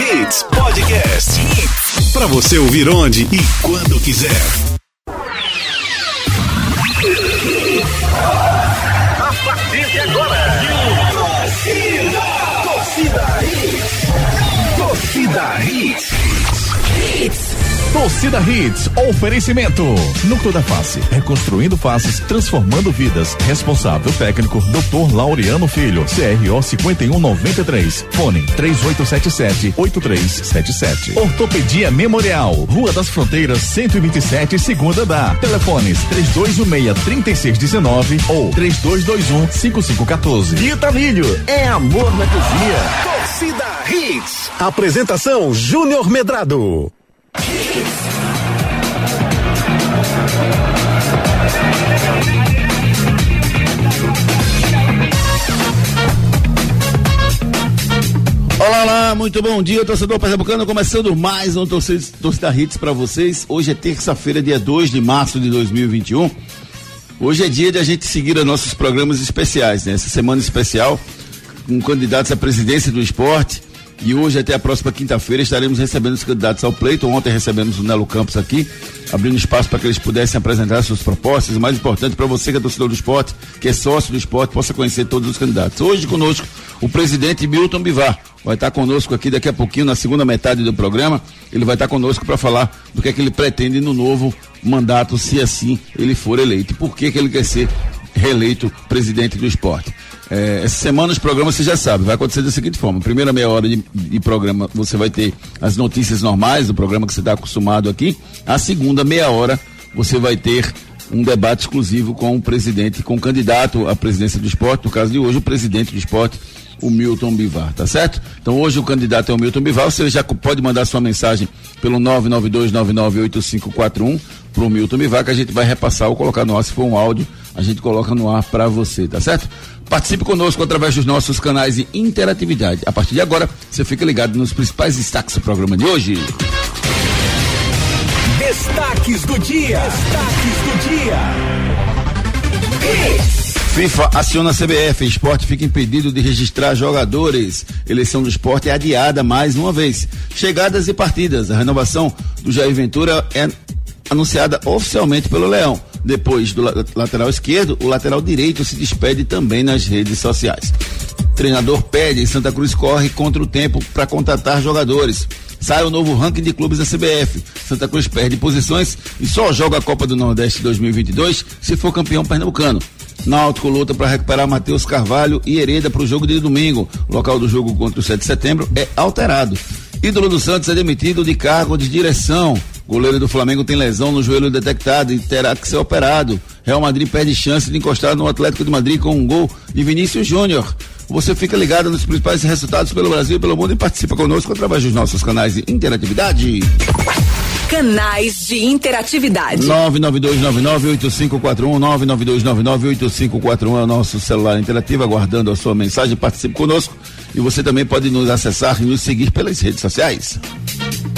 Hits Podcast. Hits. Pra você ouvir onde e quando quiser. A partir de agora. Torcida. Torcida Hits. Torcida Hits. Hits. Torcida Hits, oferecimento. Núcleo da Face, reconstruindo faces, transformando vidas. Responsável técnico, Dr. Laureano Filho, CRO 5193. Fone 3877-8377. Ortopedia Memorial, Rua das Fronteiras, 127, segunda da. Telefones 3216-3619 ou 3221-5514. Vitamilho, é amor na cozinha. Torcida Hits. Apresentação Júnior Medrado. Olá, olá, muito bom dia, torcedor pernambucano, começando mais um torcida, Hits para vocês. Hoje é terça-feira, dia 2 de março de 2021. Hoje é dia de a gente seguir os nossos programas especiais, né? Essa semana especial com candidatos à presidência do esporte. E hoje, até a próxima quinta-feira, estaremos recebendo os candidatos ao pleito. Ontem recebemos o Nelo Campos aqui, abrindo espaço para que eles pudessem apresentar suas propostas. O mais importante para você que é torcedor do esporte, que é sócio do esporte, possa conhecer todos os candidatos. Hoje conosco o presidente Milton Bivar. Vai estar conosco aqui daqui a pouquinho, na segunda metade do programa. Ele vai estar conosco para falar do que é que ele pretende no novo mandato, se assim ele for eleito. E por que, que ele quer ser reeleito presidente do esporte. É, essa semana os programas você já sabe, vai acontecer da seguinte forma: primeira meia hora de, de, programa você vai ter as notícias normais do programa que você está acostumado aqui. A segunda meia hora você vai ter um debate exclusivo com o presidente, com o candidato à presidência do esporte, no caso de hoje, o presidente do esporte, o Milton Bivar, tá certo? Então hoje o candidato é o Milton Bivar, você já pode mandar sua mensagem pelo 992998541 pro Milton Bivar, que a gente vai repassar ou colocar no ar, se for um áudio, a gente coloca no ar para você, tá certo? Participe conosco através dos nossos canais de interatividade. A partir de agora, você fica ligado nos principais destaques do programa de hoje. Destaques do dia. Destaques do dia. FIFA aciona a CBF. Esporte fica impedido de registrar jogadores. Eleição do esporte é adiada mais uma vez. Chegadas e partidas. A renovação do Jair Ventura é anunciada oficialmente pelo Leão. Depois do lateral esquerdo, o lateral direito se despede também nas redes sociais. Treinador pede e Santa Cruz corre contra o tempo para contratar jogadores. Sai o novo ranking de clubes da CBF. Santa Cruz perde posições e só joga a Copa do Nordeste 2022 se for campeão pernambucano. Náutico luta para recuperar Matheus Carvalho e Hereda para o jogo de domingo. O local do jogo contra o 7 de setembro é alterado. Ídolo do Santos é demitido de cargo de direção. Goleiro do Flamengo tem lesão no joelho detectado e terá que ser operado. Real Madrid perde chance de encostar no Atlético de Madrid com um gol de Vinícius Júnior. Você fica ligado nos principais resultados pelo Brasil e pelo mundo e participa conosco através dos nossos canais de interatividade. Canais de interatividade. 992998541, 992998541 é o nosso celular interativo, aguardando a sua mensagem. Participe conosco e você também pode nos acessar e nos seguir pelas redes sociais.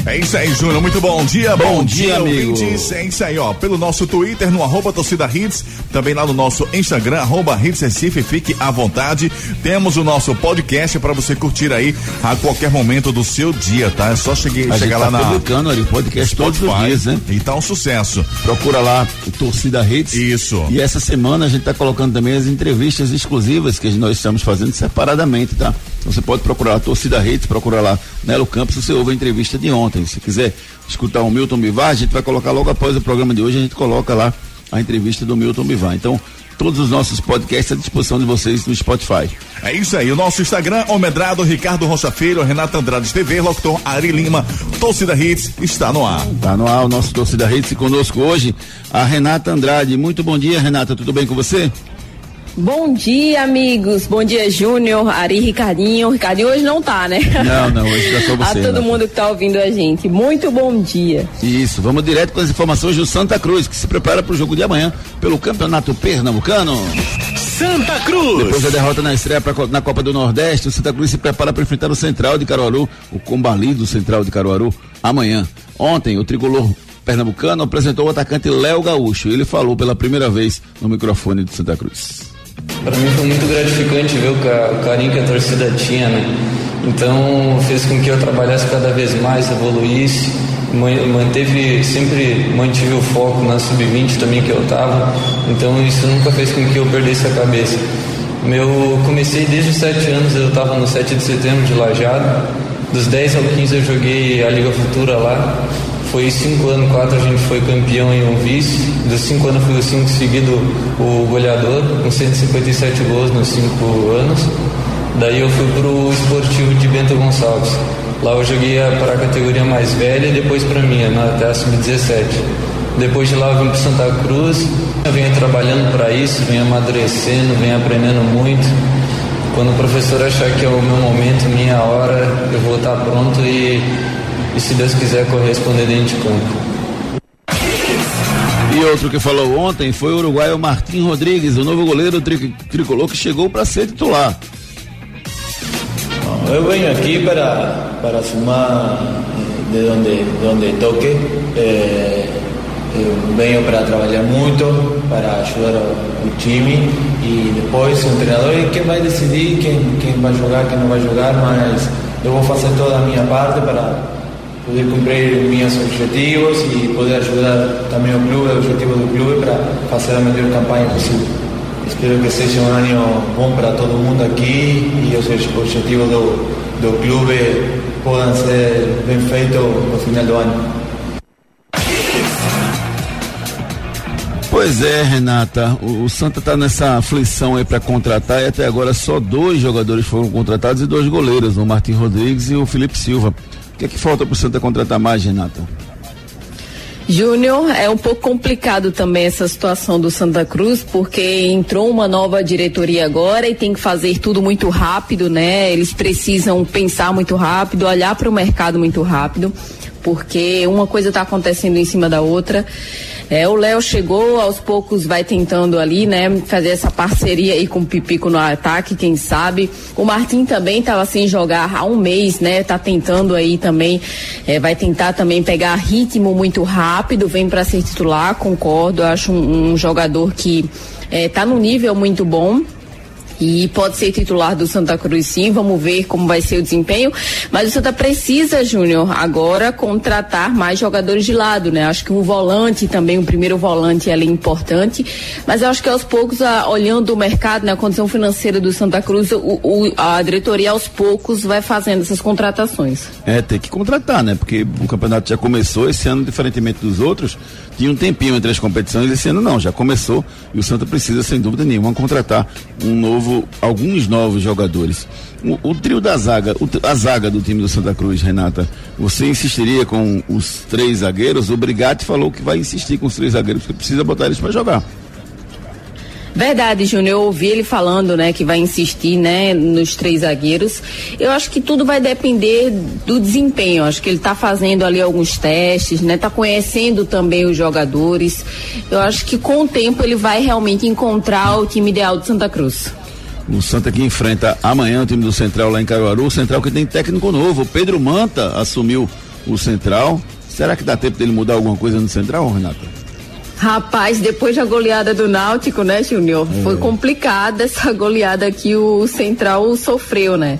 É isso aí, Júnior. Muito bom dia. Bom, bom dia, dia, amigo. Ouvintes. É isso aí, ó. Pelo nosso Twitter, no arroba torcida hits, também lá no nosso Instagram, arroba hits Recife, fique à vontade. Temos o nosso podcast para você curtir aí a qualquer momento do seu dia, tá? É só cheguei, a chegar lá tá na. publicando ali, podcast todos os dias, né? E tá um sucesso. Procura lá o Torcida Hits. Isso. E essa semana a gente tá colocando também as entrevistas exclusivas que nós estamos fazendo separadamente, tá? Então você pode procurar a Torcida Hits, procurar lá Nelo Campos, você ouve a entrevista de ontem. Se quiser escutar o Milton Bivar, a gente vai colocar logo após o programa de hoje, a gente coloca lá a entrevista do Milton Bivar. Então, todos os nossos podcasts à disposição de vocês no Spotify. É isso aí, o nosso Instagram, Omedrado, Ricardo Rocha Filho, Renata Andrade TV, Locutor Ari Lima, Torcida Hits, está no ar. Está no ar o nosso Torcida Hits e conosco hoje a Renata Andrade. Muito bom dia, Renata, tudo bem com você? Bom dia, amigos. Bom dia, Júnior, Ari, Ricardinho. Ricardinho hoje não tá, né? Não, não, hoje tá só você. a todo né? mundo que tá ouvindo a gente. Muito bom dia. Isso, vamos direto com as informações do Santa Cruz, que se prepara para o jogo de amanhã pelo Campeonato Pernambucano. Santa Cruz. Depois da derrota na estreia pra, na Copa do Nordeste, o Santa Cruz se prepara para enfrentar o Central de Caruaru, o combalido Central de Caruaru, amanhã. Ontem, o tricolor pernambucano apresentou o atacante Léo Gaúcho. Ele falou pela primeira vez no microfone do Santa Cruz. Para mim foi muito gratificante ver o, carinho que a torcida tinha, né? Então fez com que eu trabalhasse cada vez mais, evoluísse, manteve sempre mantive o foco na sub-20 também que eu estava. Então isso nunca fez com que eu perdesse a cabeça. Meu comecei desde os 7 anos, eu estava no 7 de setembro de Lajado. Dos 10 ao 15 eu joguei a Liga Futura lá. Foi 5 anos, 4 a gente foi campeão e um vice. Dos 5 anos fui o 5 seguido o goleador, com 157 gols nos 5 anos. Daí eu fui pro esportivo de Bento Gonçalves. Lá eu joguei para a categoria mais velha e depois para mim, até a sub-17. Depois de lá eu vim para Santa Cruz, eu venho trabalhando para isso, venho amadurecendo, venho aprendendo muito. Quando o professor achar que é o meu momento, minha hora, eu vou estar pronto e, e se Deus quiser corresponder dentro de campo. E outro que falou ontem foi o uruguaio Martim Rodrigues, o novo goleiro tri tricolor que chegou para ser titular. Eu venho aqui para, para sumar eh, de onde, de onde toque. Eh, venho para trabalhar muito, para ajudar o, o, time e depois o treinador é quem vai decidir quem, quem vai jogar, quem não vai jogar, mas eu vou fazer toda a minha parte para poder cumprir meus objetivos e poder ajudar também o clube, o objetivo do clube para fazer a melhor campanha possível. Espero que seja um ano bom para todo mundo aqui e os objetivos do, do clube possam ser bem feitos no final do ano. Pois é, Renata. O, o Santa está nessa aflição aí para contratar e até agora só dois jogadores foram contratados e dois goleiros, o Martin Rodrigues e o Felipe Silva. O que é que falta para o Santa contratar mais, Renata? Júnior, é um pouco complicado também essa situação do Santa Cruz, porque entrou uma nova diretoria agora e tem que fazer tudo muito rápido, né? Eles precisam pensar muito rápido, olhar para o mercado muito rápido, porque uma coisa está acontecendo em cima da outra. É, o Léo chegou, aos poucos vai tentando ali, né, fazer essa parceria aí com o Pipico no ataque, quem sabe. O Martim também estava sem jogar há um mês, né, tá tentando aí também, é, vai tentar também pegar ritmo muito rápido, vem para ser titular, concordo, acho um, um jogador que é, tá no nível muito bom, e pode ser titular do Santa Cruz sim, vamos ver como vai ser o desempenho, mas o Santa precisa, Júnior, agora contratar mais jogadores de lado, né? Acho que um volante também, o um primeiro volante é importante, mas eu acho que aos poucos, a, olhando o mercado, né, a condição financeira do Santa Cruz, o, o, a diretoria aos poucos vai fazendo essas contratações. É, tem que contratar, né? Porque o campeonato já começou esse ano, diferentemente dos outros, tinha um tempinho entre as competições, esse ano não, já começou e o Santa precisa, sem dúvida nenhuma, contratar um novo, alguns novos jogadores. O, o trio da zaga, o, a zaga do time do Santa Cruz, Renata, você insistiria com os três zagueiros? O Brigatti falou que vai insistir com os três zagueiros, porque precisa botar eles para jogar. Verdade, Júnior. Eu ouvi ele falando, né, que vai insistir, né, nos três zagueiros. Eu acho que tudo vai depender do desempenho. Eu acho que ele está fazendo ali alguns testes, né, tá conhecendo também os jogadores. Eu acho que com o tempo ele vai realmente encontrar o time ideal do Santa Cruz. O Santa que enfrenta amanhã o time do Central lá em Caruaru, o Central que tem técnico novo. O Pedro Manta assumiu o Central. Será que dá tempo dele mudar alguma coisa no Central, Renata? Rapaz, depois da goleada do Náutico, né, Júnior? É. Foi complicada essa goleada que o Central sofreu, né?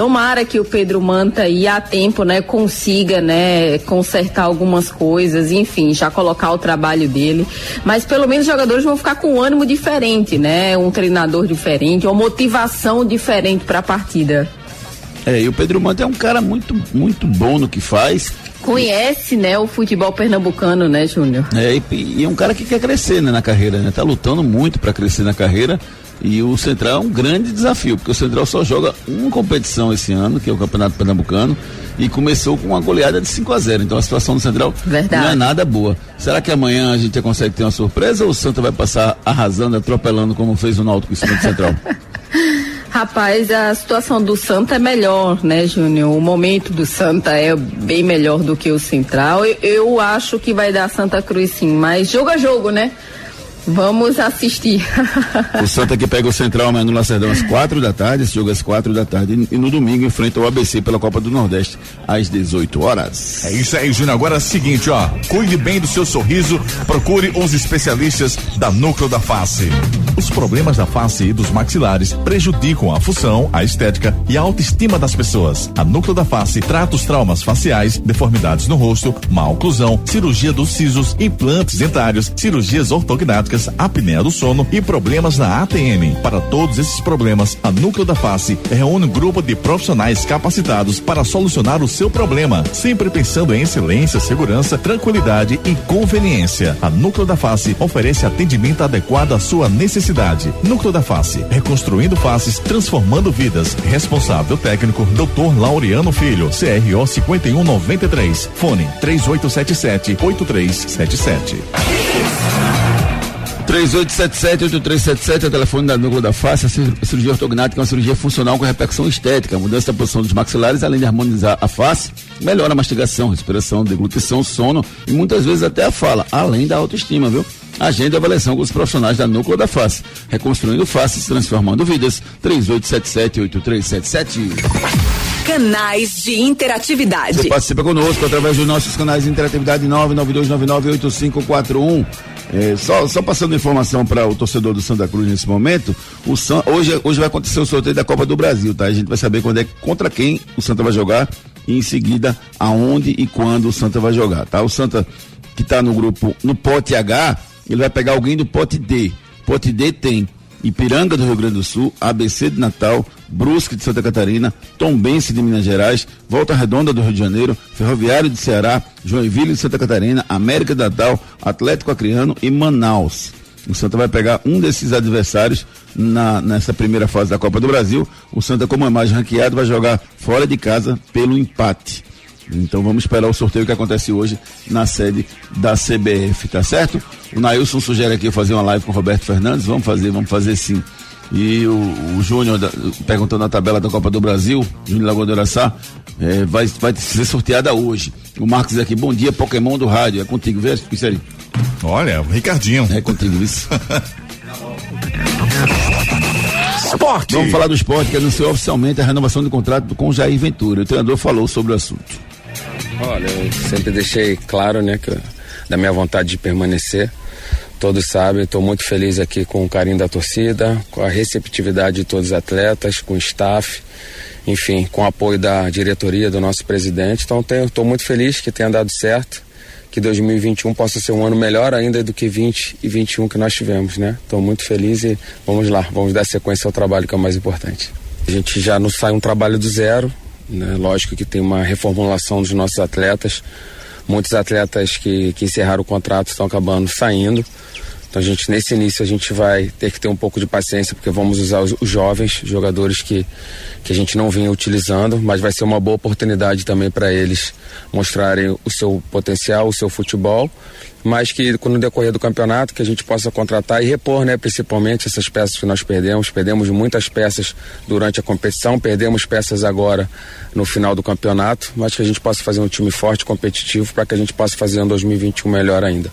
Tomara que o Pedro Manta e a tempo, né, consiga, né, consertar algumas coisas, enfim, já colocar o trabalho dele. Mas pelo menos os jogadores vão ficar com um ânimo diferente, né? Um treinador diferente, uma motivação diferente para a partida. É, e o Pedro Manta é um cara muito, muito bom no que faz conhece, né, o futebol pernambucano, né, Júnior? É, e, e, é um cara que quer crescer, né, na carreira, né? Tá lutando muito para crescer na carreira. E o Central é um grande desafio, porque o Central só joga uma competição esse ano, que é o Campeonato Pernambucano, e começou com uma goleada de 5 a 0 Então a situação do Central Verdade. não é nada boa. Será que amanhã a gente consegue ter uma surpresa ou o Santa vai passar arrasando, atropelando como fez o Náutico em cima do Central? Rapaz, a situação do Santa é melhor, né, Júnior? O momento do Santa é bem melhor do que o Central. Eu, eu, acho que vai dar Santa Cruz sim, mas jogo a jogo, né? Vamos assistir. o Santa que pega o Central amanhã no Lacerdão às quatro da tarde, esse jogo às quatro da tarde. E no domingo enfrenta o ABC pela Copa do Nordeste às 18 horas. É isso aí, Júnior. Agora é o seguinte, ó. Cuide bem do seu sorriso, procure os especialistas da Núcleo da Face. Os problemas da face e dos maxilares prejudicam a função, a estética e a autoestima das pessoas. A Núcleo da Face trata os traumas faciais, deformidades no rosto, má oclusão, cirurgia dos sisos, implantes dentários, cirurgias ortognáticas apneia do sono e problemas na ATM. Para todos esses problemas, a Núcleo da Face reúne um grupo de profissionais capacitados para solucionar o seu problema, sempre pensando em excelência, segurança, tranquilidade e conveniência. A Núcleo da Face oferece atendimento adequado à sua necessidade. Núcleo da Face, reconstruindo faces, transformando vidas. Responsável técnico, Dr. Laureano Filho, CRO 5193. Fone 3877 8377. 3877-8377 é o telefone da núcleo da face. A cirurgia ortognática é uma cirurgia funcional com repercussão estética, mudança da posição dos maxilares, além de harmonizar a face, melhora a mastigação, respiração, deglutição, sono e muitas vezes até a fala, além da autoestima, viu? Agenda avaliação com os profissionais da Núcleo da Face. Reconstruindo faces, transformando vidas. 3877-8377. Canais de interatividade. Você participa conosco através dos nossos canais de interatividade 992998541. É, só, só passando informação para o torcedor do Santa Cruz nesse momento, o San, hoje, hoje vai acontecer o sorteio da Copa do Brasil, tá? A gente vai saber quando é, contra quem o Santa vai jogar e em seguida aonde e quando o Santa vai jogar, tá? O Santa que está no grupo, no pote H, ele vai pegar alguém do pote D. Pote D tem Ipiranga do Rio Grande do Sul, ABC de Natal, Brusque de Santa Catarina, Tombense de Minas Gerais, Volta Redonda do Rio de Janeiro, Ferroviário de Ceará, Joinville de Santa Catarina, América de Natal, Atlético Acreano e Manaus. O Santa vai pegar um desses adversários na, nessa primeira fase da Copa do Brasil. O Santa, como é mais ranqueado, vai jogar fora de casa pelo empate. Então vamos esperar o sorteio que acontece hoje na sede da CBF, tá certo? O Nailson sugere aqui eu fazer uma live com o Roberto Fernandes. Vamos fazer, vamos fazer sim. E o, o Júnior perguntando na tabela da Copa do Brasil, Júnior Lagoa do Araçá, é, vai, vai ser sorteada hoje. O Marcos aqui, bom dia, Pokémon do rádio. É contigo, vê aí. Olha, o Ricardinho. É contigo isso. Esporte. Vamos falar do esporte que anunciou oficialmente a renovação do contrato com o Jair Ventura. O treinador falou sobre o assunto. Olha, eu sempre deixei claro, né, que da minha vontade de permanecer. Todos sabem, estou muito feliz aqui com o carinho da torcida, com a receptividade de todos os atletas, com o staff, enfim, com o apoio da diretoria, do nosso presidente. Então estou muito feliz que tenha dado certo, que 2021 possa ser um ano melhor ainda do que 20 e 21 que nós tivemos, né? Estou muito feliz e vamos lá, vamos dar sequência ao trabalho que é o mais importante. A gente já não sai um trabalho do zero, né? Lógico que tem uma reformulação dos nossos atletas. Muitos atletas que, que encerraram o contrato estão acabando saindo. Então a gente nesse início a gente vai ter que ter um pouco de paciência porque vamos usar os, os, jovens jogadores que que a gente não vinha utilizando, mas vai ser uma boa oportunidade também para eles mostrarem o seu potencial, o seu futebol mas que no decorrer do campeonato que a gente possa contratar e repor, né, principalmente essas peças que nós perdemos. Perdemos muitas peças durante a competição, perdemos peças agora no final do campeonato, mas que a gente possa fazer um time forte, competitivo, para que a gente possa fazer um 2021 melhor ainda.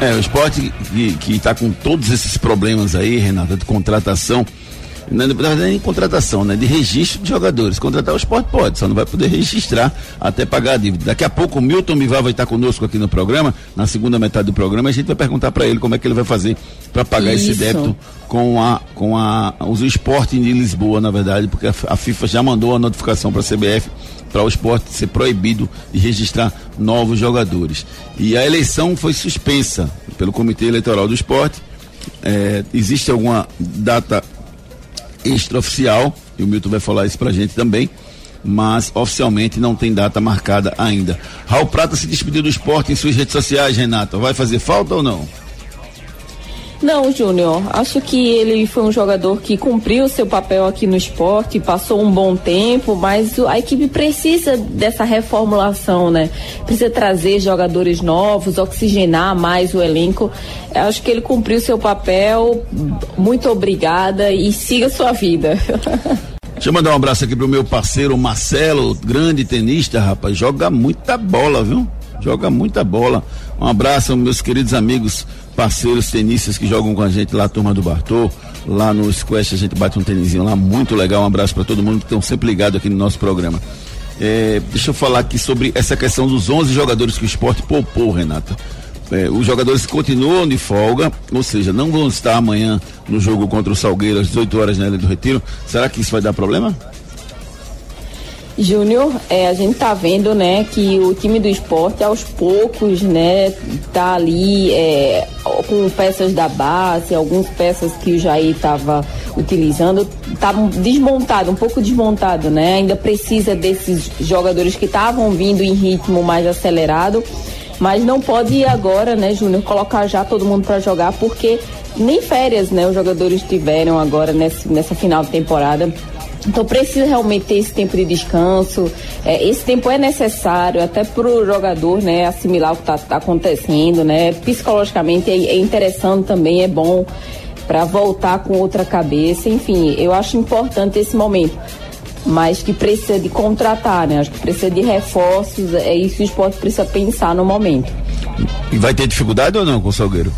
É, o esporte que está com todos esses problemas aí, Renata, de contratação, na verdade nem contratação, né? De registro de jogadores. Contratar o esporte pode, só não vai poder registrar até pagar a dívida. Daqui a pouco o Milton Bivar vai estar conosco aqui no programa, na segunda metade do programa, a gente vai perguntar para ele como é que ele vai fazer para pagar Isso. esse débito com a com a os esporte de Lisboa, na verdade, porque a, a FIFA já mandou a notificação para a CBF para o esporte ser proibido de registrar novos jogadores. E a eleição foi suspensa pelo Comitê Eleitoral do Esporte. É, existe alguma data extraoficial, e o Milton vai falar isso pra gente também, mas oficialmente não tem data marcada ainda. Raul Prata se despediu do esporte em suas redes sociais, Renato. Vai fazer falta ou não? Não, Júnior. Acho que ele foi um jogador que cumpriu seu papel aqui no esporte, passou um bom tempo, mas a equipe precisa dessa reformulação, né? Precisa trazer jogadores novos, oxigenar mais o elenco. Acho que ele cumpriu seu papel. Muito obrigada e siga sua vida. Deixa eu mandar um abraço aqui pro meu parceiro Marcelo, grande tenista, rapaz. Joga muita bola, viu? Joga muita bola. Um abraço, meus queridos amigos, parceiros tenistas que jogam com a gente lá, a turma do Bartô. Lá no Squash a gente bate um tênisinho lá, muito legal. Um abraço para todo mundo que estão sempre ligados aqui no nosso programa. É, deixa eu falar aqui sobre essa questão dos 11 jogadores que o esporte poupou, Renata. É, os jogadores continuam de folga, ou seja, não vão estar amanhã no jogo contra o Salgueiro às 18 horas na Ilha do Retiro. Será que isso vai dar problema? Júnior, é, a gente tá vendo, né, que o time do esporte aos poucos, né, tá ali é, com peças da base, algumas peças que o Jair estava utilizando, tá desmontado, um pouco desmontado, né? Ainda precisa desses jogadores que estavam vindo em ritmo mais acelerado, mas não pode agora, né, Júnior, colocar já todo mundo para jogar porque nem férias, né, os jogadores tiveram agora nessa, nessa final de temporada então precisa realmente ter esse tempo de descanso. É, esse tempo é necessário até para o jogador, né, assimilar o que está tá acontecendo, né. Psicologicamente é, é interessante também, é bom para voltar com outra cabeça. Enfim, eu acho importante esse momento. Mas que precisa de contratar, né? Acho que precisa de reforços. É isso que o esporte precisa pensar no momento. E vai ter dificuldade ou não com o Salgueiro?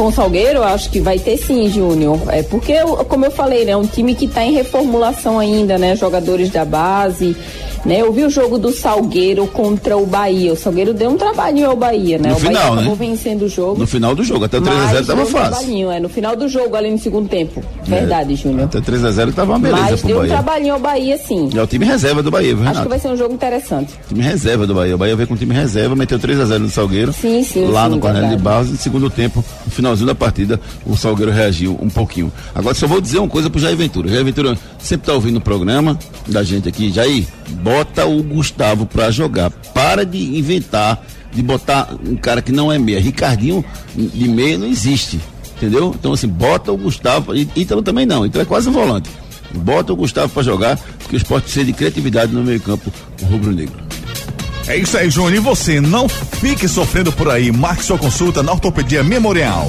Com o Salgueiro, acho que vai ter sim, Júnior. É porque, como eu falei, né, é um time que está em reformulação ainda, né? Jogadores da base. Né? Eu vi o jogo do Salgueiro contra o Bahia. O Salgueiro deu um trabalhinho ao Bahia, né? No o final, Bahia acabou né? vencendo o jogo. No final do jogo, até 3x0 tava um fácil. é, no final do jogo, ali no segundo tempo. Verdade, Júnior. Até 3x0 tava uma beleza Mas deu um Bahia. trabalhinho ao Bahia, sim. É o time reserva do Bahia, viu, Acho Renato? que vai ser um jogo interessante. Time reserva do Bahia. O Bahia veio com o time reserva, meteu 3x0 no Salgueiro. Sim, sim, Lá sim, no Cornélio de. Barros. No segundo tempo, no finalzinho da partida, o Salgueiro reagiu um pouquinho. Agora só vou dizer uma coisa pro Jair Ventura. Jair Ventura sempre tá ouvindo o programa da gente aqui. Jair, bota o Gustavo pra jogar. Para de inventar, de botar um cara que não é meia. Ricardinho de meia não existe. Entendeu? Então, assim, bota o Gustavo. Ítalo também não. Ítalo é quase um volante. Bota o Gustavo pra jogar, porque o esporte precisa de criatividade no meio-campo rubro-negro. É isso aí, Júnior. E você, não fique sofrendo por aí. Marque sua consulta na Ortopedia Memorial.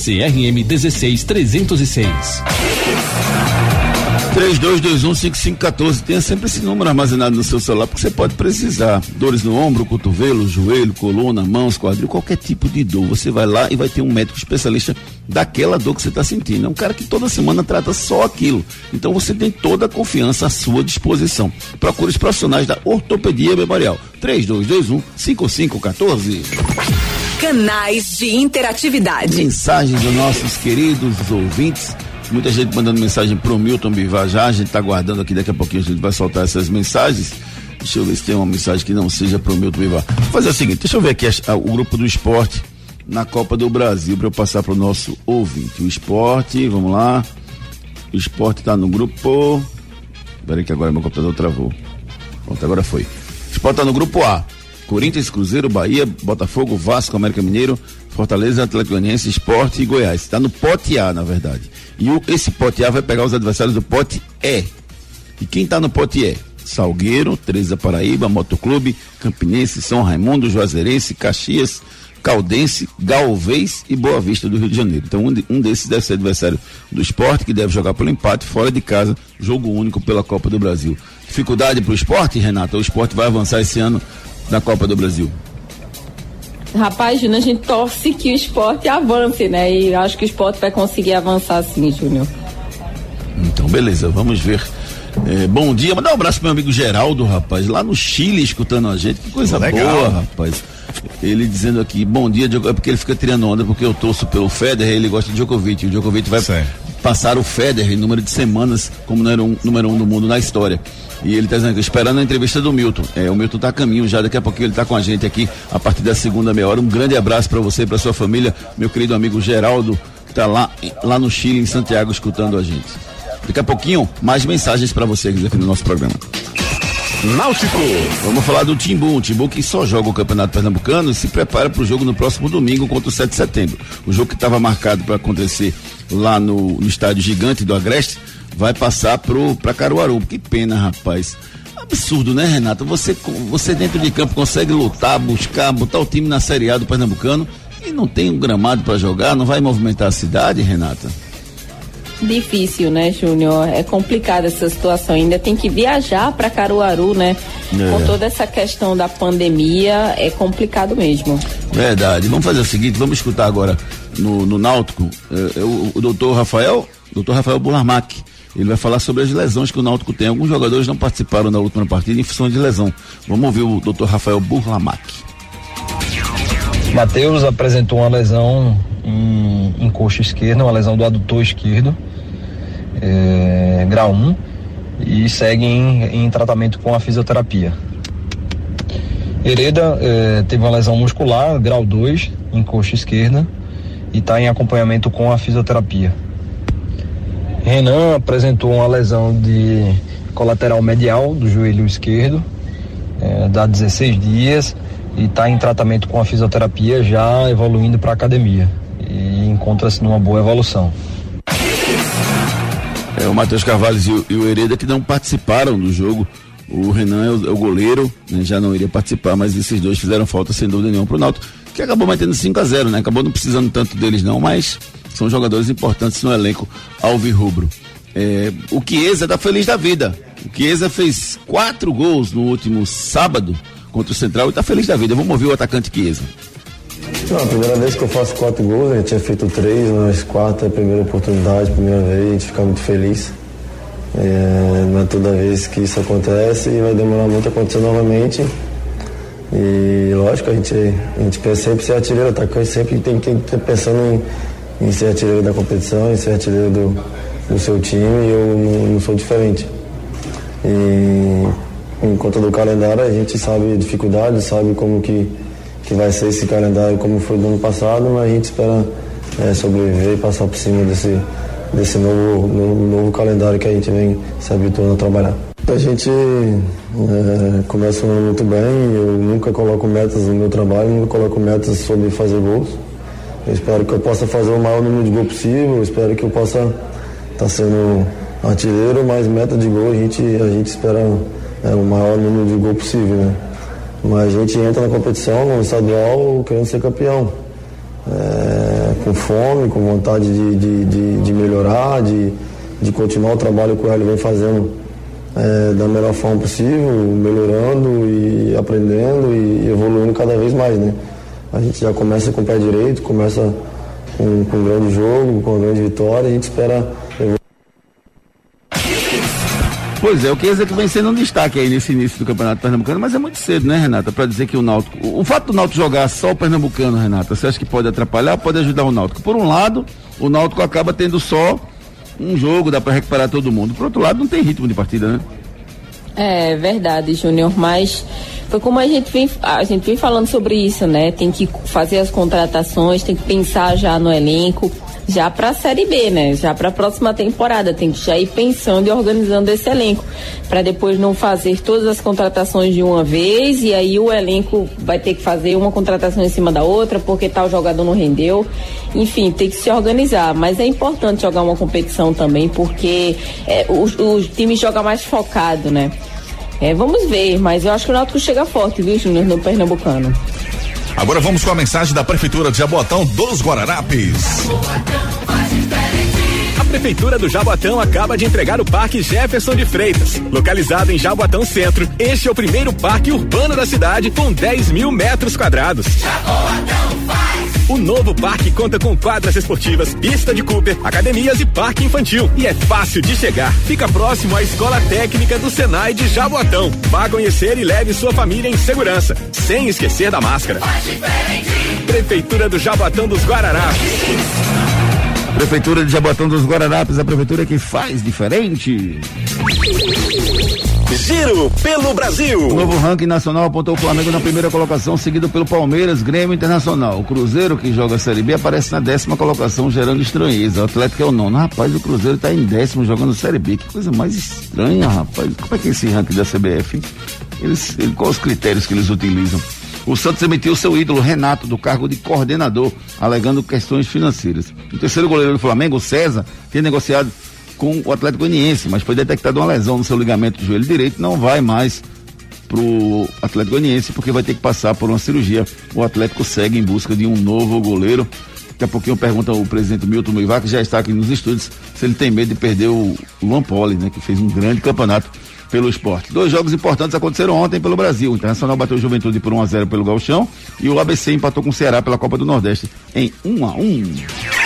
CRM 16306. 32215514. Tenha sempre esse número armazenado no seu celular, porque você pode precisar. Dores no ombro, cotovelo, joelho, coluna, mãos, quadril, qualquer tipo de dor. Você vai lá e vai ter um médico especialista daquela dor que você está sentindo. É um cara que toda semana trata só aquilo. Então você tem toda a confiança à sua disposição. Procure os profissionais da Ortopedia Memorial. 32215514. Canais de interatividade. Mensagens dos nossos queridos ouvintes. Muita gente mandando mensagem pro Milton Bivar já. A gente tá aguardando aqui, daqui a pouquinho a gente vai soltar essas mensagens. Deixa eu ver se tem uma mensagem que não seja pro Milton Bivar. Vou fazer o seguinte, deixa eu ver aqui a- o grupo do esporte na Copa do Brasil para eu passar pro nosso ouvinte. O esporte, vamos lá. O esporte tá no grupo. Peraí que agora meu computador travou. Pronto, agora foi. O esporte tá no grupo A. Corinthians, Cruzeiro, Bahia, Botafogo, Vasco, América Mineiro, Fortaleza, Atlético Goianiense, Esporte e Goiás. Está no pote A, na verdade. E o- esse pote A vai pegar os adversários do pote E. E quem está no pote E? Salgueiro, Teresa Paraíba, Motoclube, Campinense, São Raimundo, Juazeirense, Caxias, Caldense, Galvez e Boa Vista do Rio de Janeiro. Então um, de- um desses deve ser adversário do esporte, que deve jogar pelo empate, fora de casa, jogo único pela Copa do Brasil. Dificuldade para o esporte, Renata? O esporte vai avançar esse ano na Copa do Brasil. Rapaz, Júnior, a gente torce que o esporte avance, né? E acho que o esporte vai conseguir avançar sim, Júnior. Então, beleza, vamos ver. É, bom dia, mandar um abraço pro meu amigo Geraldo, rapaz, lá no Chile escutando a gente. Que coisa Legal. boa, rapaz. Ele dizendo aqui, bom dia, Djoko- é porque ele fica tirando onda, porque eu torço pelo Federer, ele gosta de Djokovic. O Djokovic vai Certo. Passar o Federer em número de semanas como número um, número um do mundo na história. E ele está esperando a entrevista do Milton. É, o Milton está a caminho já, daqui a pouquinho ele está com a gente aqui a partir da segunda meia hora. Um grande abraço para você e para sua família, meu querido amigo Geraldo, que está lá, lá no Chile, em Santiago, escutando a gente. Daqui a pouquinho, mais mensagens para vocês aqui no nosso programa. Náutico. Vamos falar do Timbu, o Timbu que só joga o Campeonato Pernambucano e se prepara para o jogo no próximo domingo contra o 7 de setembro. O jogo que estava marcado para acontecer lá no, no estádio gigante do Agreste vai passar para Caruaru. Que pena, rapaz. Absurdo, né, Renato? Você, você dentro de campo consegue lutar, buscar, botar o time na Série A do Pernambucano e não tem um gramado para jogar, não vai movimentar a cidade, Renata? Difícil, né, Júnior? É complicada essa situação. Ainda tem que viajar para Caruaru, né? É. Com toda essa questão da pandemia, é complicado mesmo. Verdade. Vamos fazer o seguinte: vamos escutar agora no, no Náutico é, é o, o doutor Rafael, doutor Rafael Bularmac. Ele vai falar sobre as lesões que o Náutico tem. Alguns jogadores não participaram da última partida em função de lesão. Vamos ouvir o doutor Rafael Burlamac. Matheus apresentou uma lesão em, em coxa esquerda, uma lesão do adutor esquerdo é, grau 1 e segue em, em, tratamento com a fisioterapia. Hereda é, teve uma lesão muscular, grau 2, em coxa esquerda, e está em acompanhamento com a fisioterapia. Renan apresentou uma lesão de colateral medial do joelho esquerdo, é, dá 16 dias, e está em tratamento com a fisioterapia, já evoluindo para academia. E encontra-se numa boa evolução. É, o Matheus Carvalho e o, e o Hereda que não participaram do jogo. O Renan é o, é o goleiro, né, já não iria participar, mas esses dois fizeram falta sem dúvida nenhuma pro Náutico, que acabou metendo 5 a 0 né? Acabou não precisando tanto deles não, mas são jogadores importantes no elenco alvirrubro. É, o Chiesa tá feliz da vida. O Chiesa fez quatro gols no último sábado contra o Central e tá feliz da vida. Vamos ouvir o atacante Chiesa. Não, a primeira vez que eu faço quatro gols, a gente tinha feito três, mas quatro é a primeira oportunidade, primeira vez, a gente fica muito feliz. É, não é toda vez que isso acontece e vai demorar muito a acontecer novamente. E lógico, a gente, a gente pensa sempre ser artilheiro, atacante sempre tem que estar pensando em, em ser artilheiro da competição, em ser artilheiro do, do seu time e eu não, não sou diferente. E em conta do calendário a gente sabe dificuldades, sabe como que que vai ser esse calendário como foi do ano passado, mas a gente espera é, sobreviver e passar por cima desse, desse novo, novo, novo, calendário que a gente vem se habituando a trabalhar. A gente é, começa um ano muito bem, eu nunca coloco metas no meu trabalho, nunca coloco metas sobre fazer gols. Eu espero que eu possa fazer o maior número de gols possível, eu espero que eu possa estar tá sendo artilheiro, mas meta de gol a gente, a gente espera é, o maior número de gols possível. Né? Mas a gente entra na competição, no estadual, querendo ser campeão. É, com fome, com vontade de, de, de, de, melhorar, de, de continuar o trabalho que o Hélio vem fazendo é, da melhor forma possível, melhorando e aprendendo e evoluindo cada vez mais, né? A gente já começa com o pé direito, começa com, com um grande jogo, com uma grande vitória, a gente espera Pois é, o Chiesa que vem sendo um destaque aí nesse início do Campeonato Pernambucano, mas é muito cedo, né, Renata, para dizer que o Náutico, o, o, fato do Náutico jogar só o Pernambucano, Renata, você acha que pode atrapalhar pode ajudar o Náutico? Por um lado, o Náutico acaba tendo só um jogo, dá para recuperar todo mundo. Por outro lado, não tem ritmo de partida, né? É verdade, Júnior, mas foi como a gente vem a gente vem falando sobre isso, né? Tem que fazer as contratações, tem que pensar já no elenco, já para a Série B, né? Já para a próxima temporada. Tem que já ir pensando e organizando esse elenco. Para depois não fazer todas as contratações de uma vez e aí o elenco vai ter que fazer uma contratação em cima da outra porque tal jogador não rendeu. Enfim, tem que se organizar. Mas é importante jogar uma competição também porque é, o, o time joga mais focado, né? É, vamos ver, mas eu acho que o Náutico chega forte, viu, Júnior, no Pernambucano. Agora vamos com a mensagem da Prefeitura de Jaboatão dos Guararapes. A Prefeitura do Jaboatão acaba de entregar o Parque Jefferson de Freitas. Localizado em Jaboatão Centro, este é o primeiro parque urbano da cidade com 10 mil metros quadrados. Jaboatão! O novo parque conta com quadras esportivas, pista de Cooper, academias e parque infantil. E é fácil de chegar. Fica próximo à Escola Técnica do Senai de Jaboatão. Vá conhecer e leve sua família em segurança, sem esquecer da máscara. Prefeitura do Jaboatão dos Guararapes. Prefeitura de Jaboatão dos Guararapes, a prefeitura que faz diferente. Giro pelo Brasil. O novo ranking nacional apontou o Flamengo na primeira colocação, seguido pelo Palmeiras, Grêmio Internacional. O Cruzeiro, que joga a Série B, aparece na décima colocação, gerando estranheza. O Atlético é o nono. Rapaz, o Cruzeiro está em décimo jogando Série B. Que coisa mais estranha, rapaz. Como é que é esse ranking da CBF? Eles, quais os critérios que eles utilizam? O Santos emitiu seu ídolo Renato do cargo de coordenador, alegando questões financeiras. O terceiro goleiro do Flamengo, César, tinha negociado com o Atlético Goianiense, mas foi detectada uma lesão no seu ligamento do joelho direito, não vai mais pro Atlético Goianiense porque vai ter que passar por uma cirurgia. O Atlético segue em busca de um novo goleiro. Daqui a pouquinho pergunta o presidente Milton Muivac, que já está aqui nos estúdios, se ele tem medo de perder o Luan Poli, né, que fez um grande campeonato pelo esporte. Dois jogos importantes aconteceram ontem pelo Brasil. O Internacional bateu o Juventude por 1 a 0 pelo Galchão e o ABC empatou com o Ceará pela Copa do Nordeste em 1 a 1.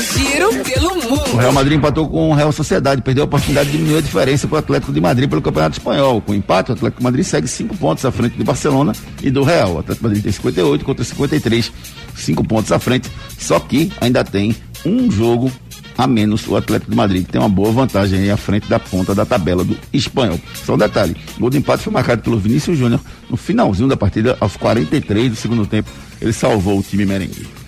Giro pelo mundo. O Real Madrid empatou com o Real Sociedade, perdeu a oportunidade de diminuir a diferença para o Atlético de Madrid pelo Campeonato Espanhol. Com o empate, o Atlético de Madrid segue cinco pontos à frente de Barcelona e do Real. O Atlético de Madrid tem 58 contra 53, cinco pontos à frente. Só que ainda tem um jogo a menos o Atlético de Madrid, que tem uma boa vantagem aí à frente da ponta da tabela do espanhol. Só um detalhe: o gol de empate foi marcado pelo Vinícius Júnior no finalzinho da partida, aos 43 do segundo tempo. Ele salvou o time merengue.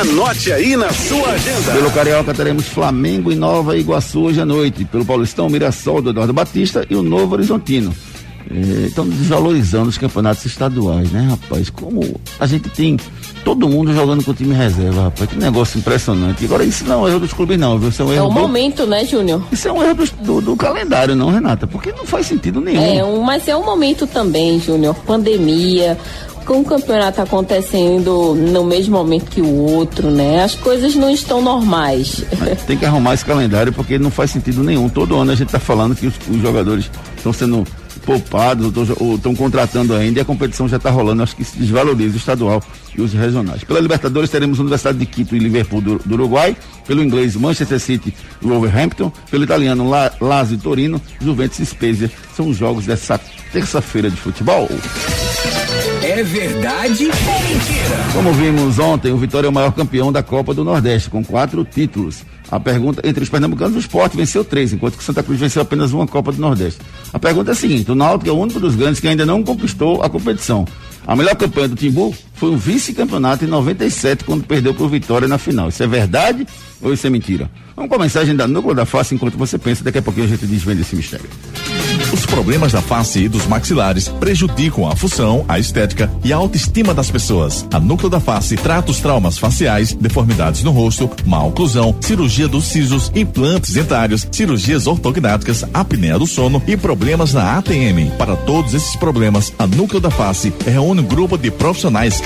Anote aí na sua agenda. Pelo Carioca teremos Flamengo e Nova Iguaçu hoje à noite. Pelo Paulistão, Mirassol do Eduardo Batista e o Novo Horizontino. Estão desvalorizando os campeonatos estaduais, né, rapaz? Como a gente tem todo mundo jogando com o time reserva, rapaz. Que negócio impressionante. Agora, isso não é um erro dos clubes, não, viu? Isso é um É erro o do- momento, né, Júnior? Isso é um erro do, do- do calendário, não, Renata? Porque não faz sentido nenhum. É, um, mas é um momento também, Júnior. Pandemia, com o campeonato acontecendo no mesmo momento que o outro, né? As coisas não estão normais. Tem que arrumar esse calendário porque não faz sentido nenhum. Todo ano a gente está falando que os, os jogadores estão sendo poupados ou estão contratando ainda e a competição já está rolando. Acho que se desvaloriza o estadual e os regionais. Pela Libertadores teremos Universidade de Quito e Liverpool do, do Uruguai. Pelo inglês, Manchester City e Wolverhampton. Pelo italiano, La, Lazio e Torino. Juventus e Spezia. São os jogos dessa terça-feira de futebol. É verdade ou mentira? Como vimos ontem, o Vitória é o maior campeão da Copa do Nordeste, com quatro títulos. A pergunta, entre os pernambucanos, o esporte venceu três, enquanto que o Santa Cruz venceu apenas uma Copa do Nordeste. A pergunta é a seguinte: o Náutico é o único dos grandes que ainda não conquistou a competição. A melhor campanha do Timbu foi um vice-campeonato em 97, quando perdeu para o Vitória na final. Isso é verdade ou isso é mentira? Vamos com a mensagem da Núcleo da Face enquanto você pensa. Daqui a pouquinho a gente desvenda esse mistério. Os problemas da face e dos maxilares prejudicam a função, a estética e a autoestima das pessoas. A Núcleo da Face trata os traumas faciais, deformidades no rosto, má oclusão, cirurgia dos sisos, implantes dentários, cirurgias ortognáticas, apneia do sono e problemas na ATM. Para todos esses problemas, a Núcleo da Face reúne um grupo de profissionais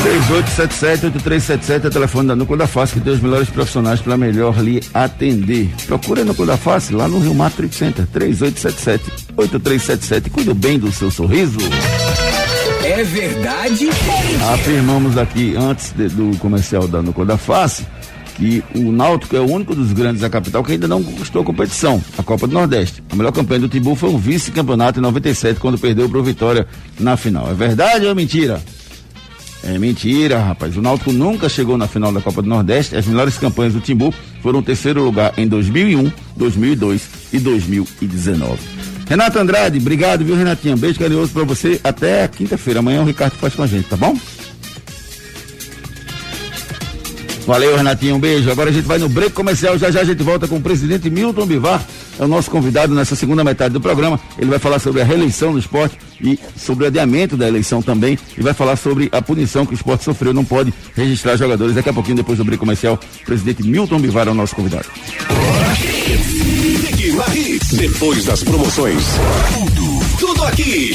3877-8377 é o telefone da Núcleo da Face, que tem os melhores profissionais para melhor lhe atender. Procure a Núcleo da Face lá no Rio Mar Trade Center, 3877-8377. Cuide bem do seu sorriso. É verdade mentira? Afirmamos aqui, antes de- do comercial da Núcleo da Face, que o Náutico é o único dos grandes da capital que ainda não conquistou a competição, a Copa do Nordeste. A melhor campanha do Timbu foi um vice-campeonato em 97, quando perdeu para o Vitória na final. É verdade ou é mentira? É mentira, rapaz. O Náutico nunca chegou na final da Copa do Nordeste. As melhores campanhas do Timbu foram terceiro lugar em 2001, 2002 e 2019. Renato Andrade, obrigado, viu, Renatinha? Beijo carinhoso pra você. Até quinta-feira. Amanhã o Ricardo faz com a gente, tá bom? Valeu, Renatinho, um beijo. Agora a gente vai no break comercial. Já já a gente volta com o presidente Milton Bivar. É o nosso convidado nessa segunda metade do programa. Ele vai falar sobre a reeleição do esporte e sobre o adiamento da eleição também. E vai falar sobre a punição que o esporte sofreu. Não pode registrar jogadores. Daqui a pouquinho, depois do break comercial, o presidente Milton Bivar é o nosso convidado. Depois das promoções. Tudo, tudo aqui.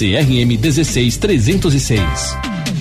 CRM 16306.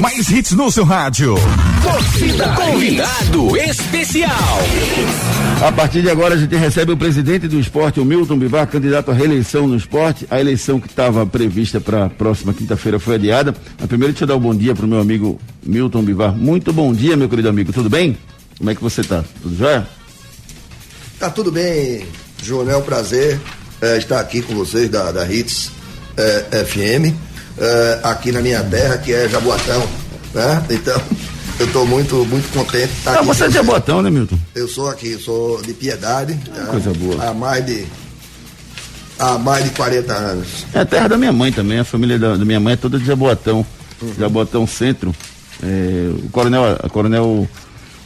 Mais hits no seu rádio. Torcida Convidado Especial. A partir de agora a gente recebe o presidente do esporte, o Milton Bivar, candidato à reeleição no esporte. A eleição que estava prevista para a próxima quinta-feira foi adiada. Mas primeiro deixa eu dar um bom dia para o meu amigo Milton Bivar. Muito bom dia, meu querido amigo. Tudo bem? Como é que você tá? Tudo jóia? Tá tudo bem, João. É um prazer é, estar aqui com vocês da, da Hits é, FM, é, aqui na minha terra, que é Jaboatão. Né? Então, eu estou muito, muito contente de estar Ah, aqui. você é de Jabotão, né, Milton? Eu sou aqui, sou de Piedade. né? coisa boa. Há mais de. Há mais de 40 anos. É a terra da minha mãe também, a família da, da minha mãe é toda de Jaboatão. Jaboatão Centro. É, o coronel, a coronel,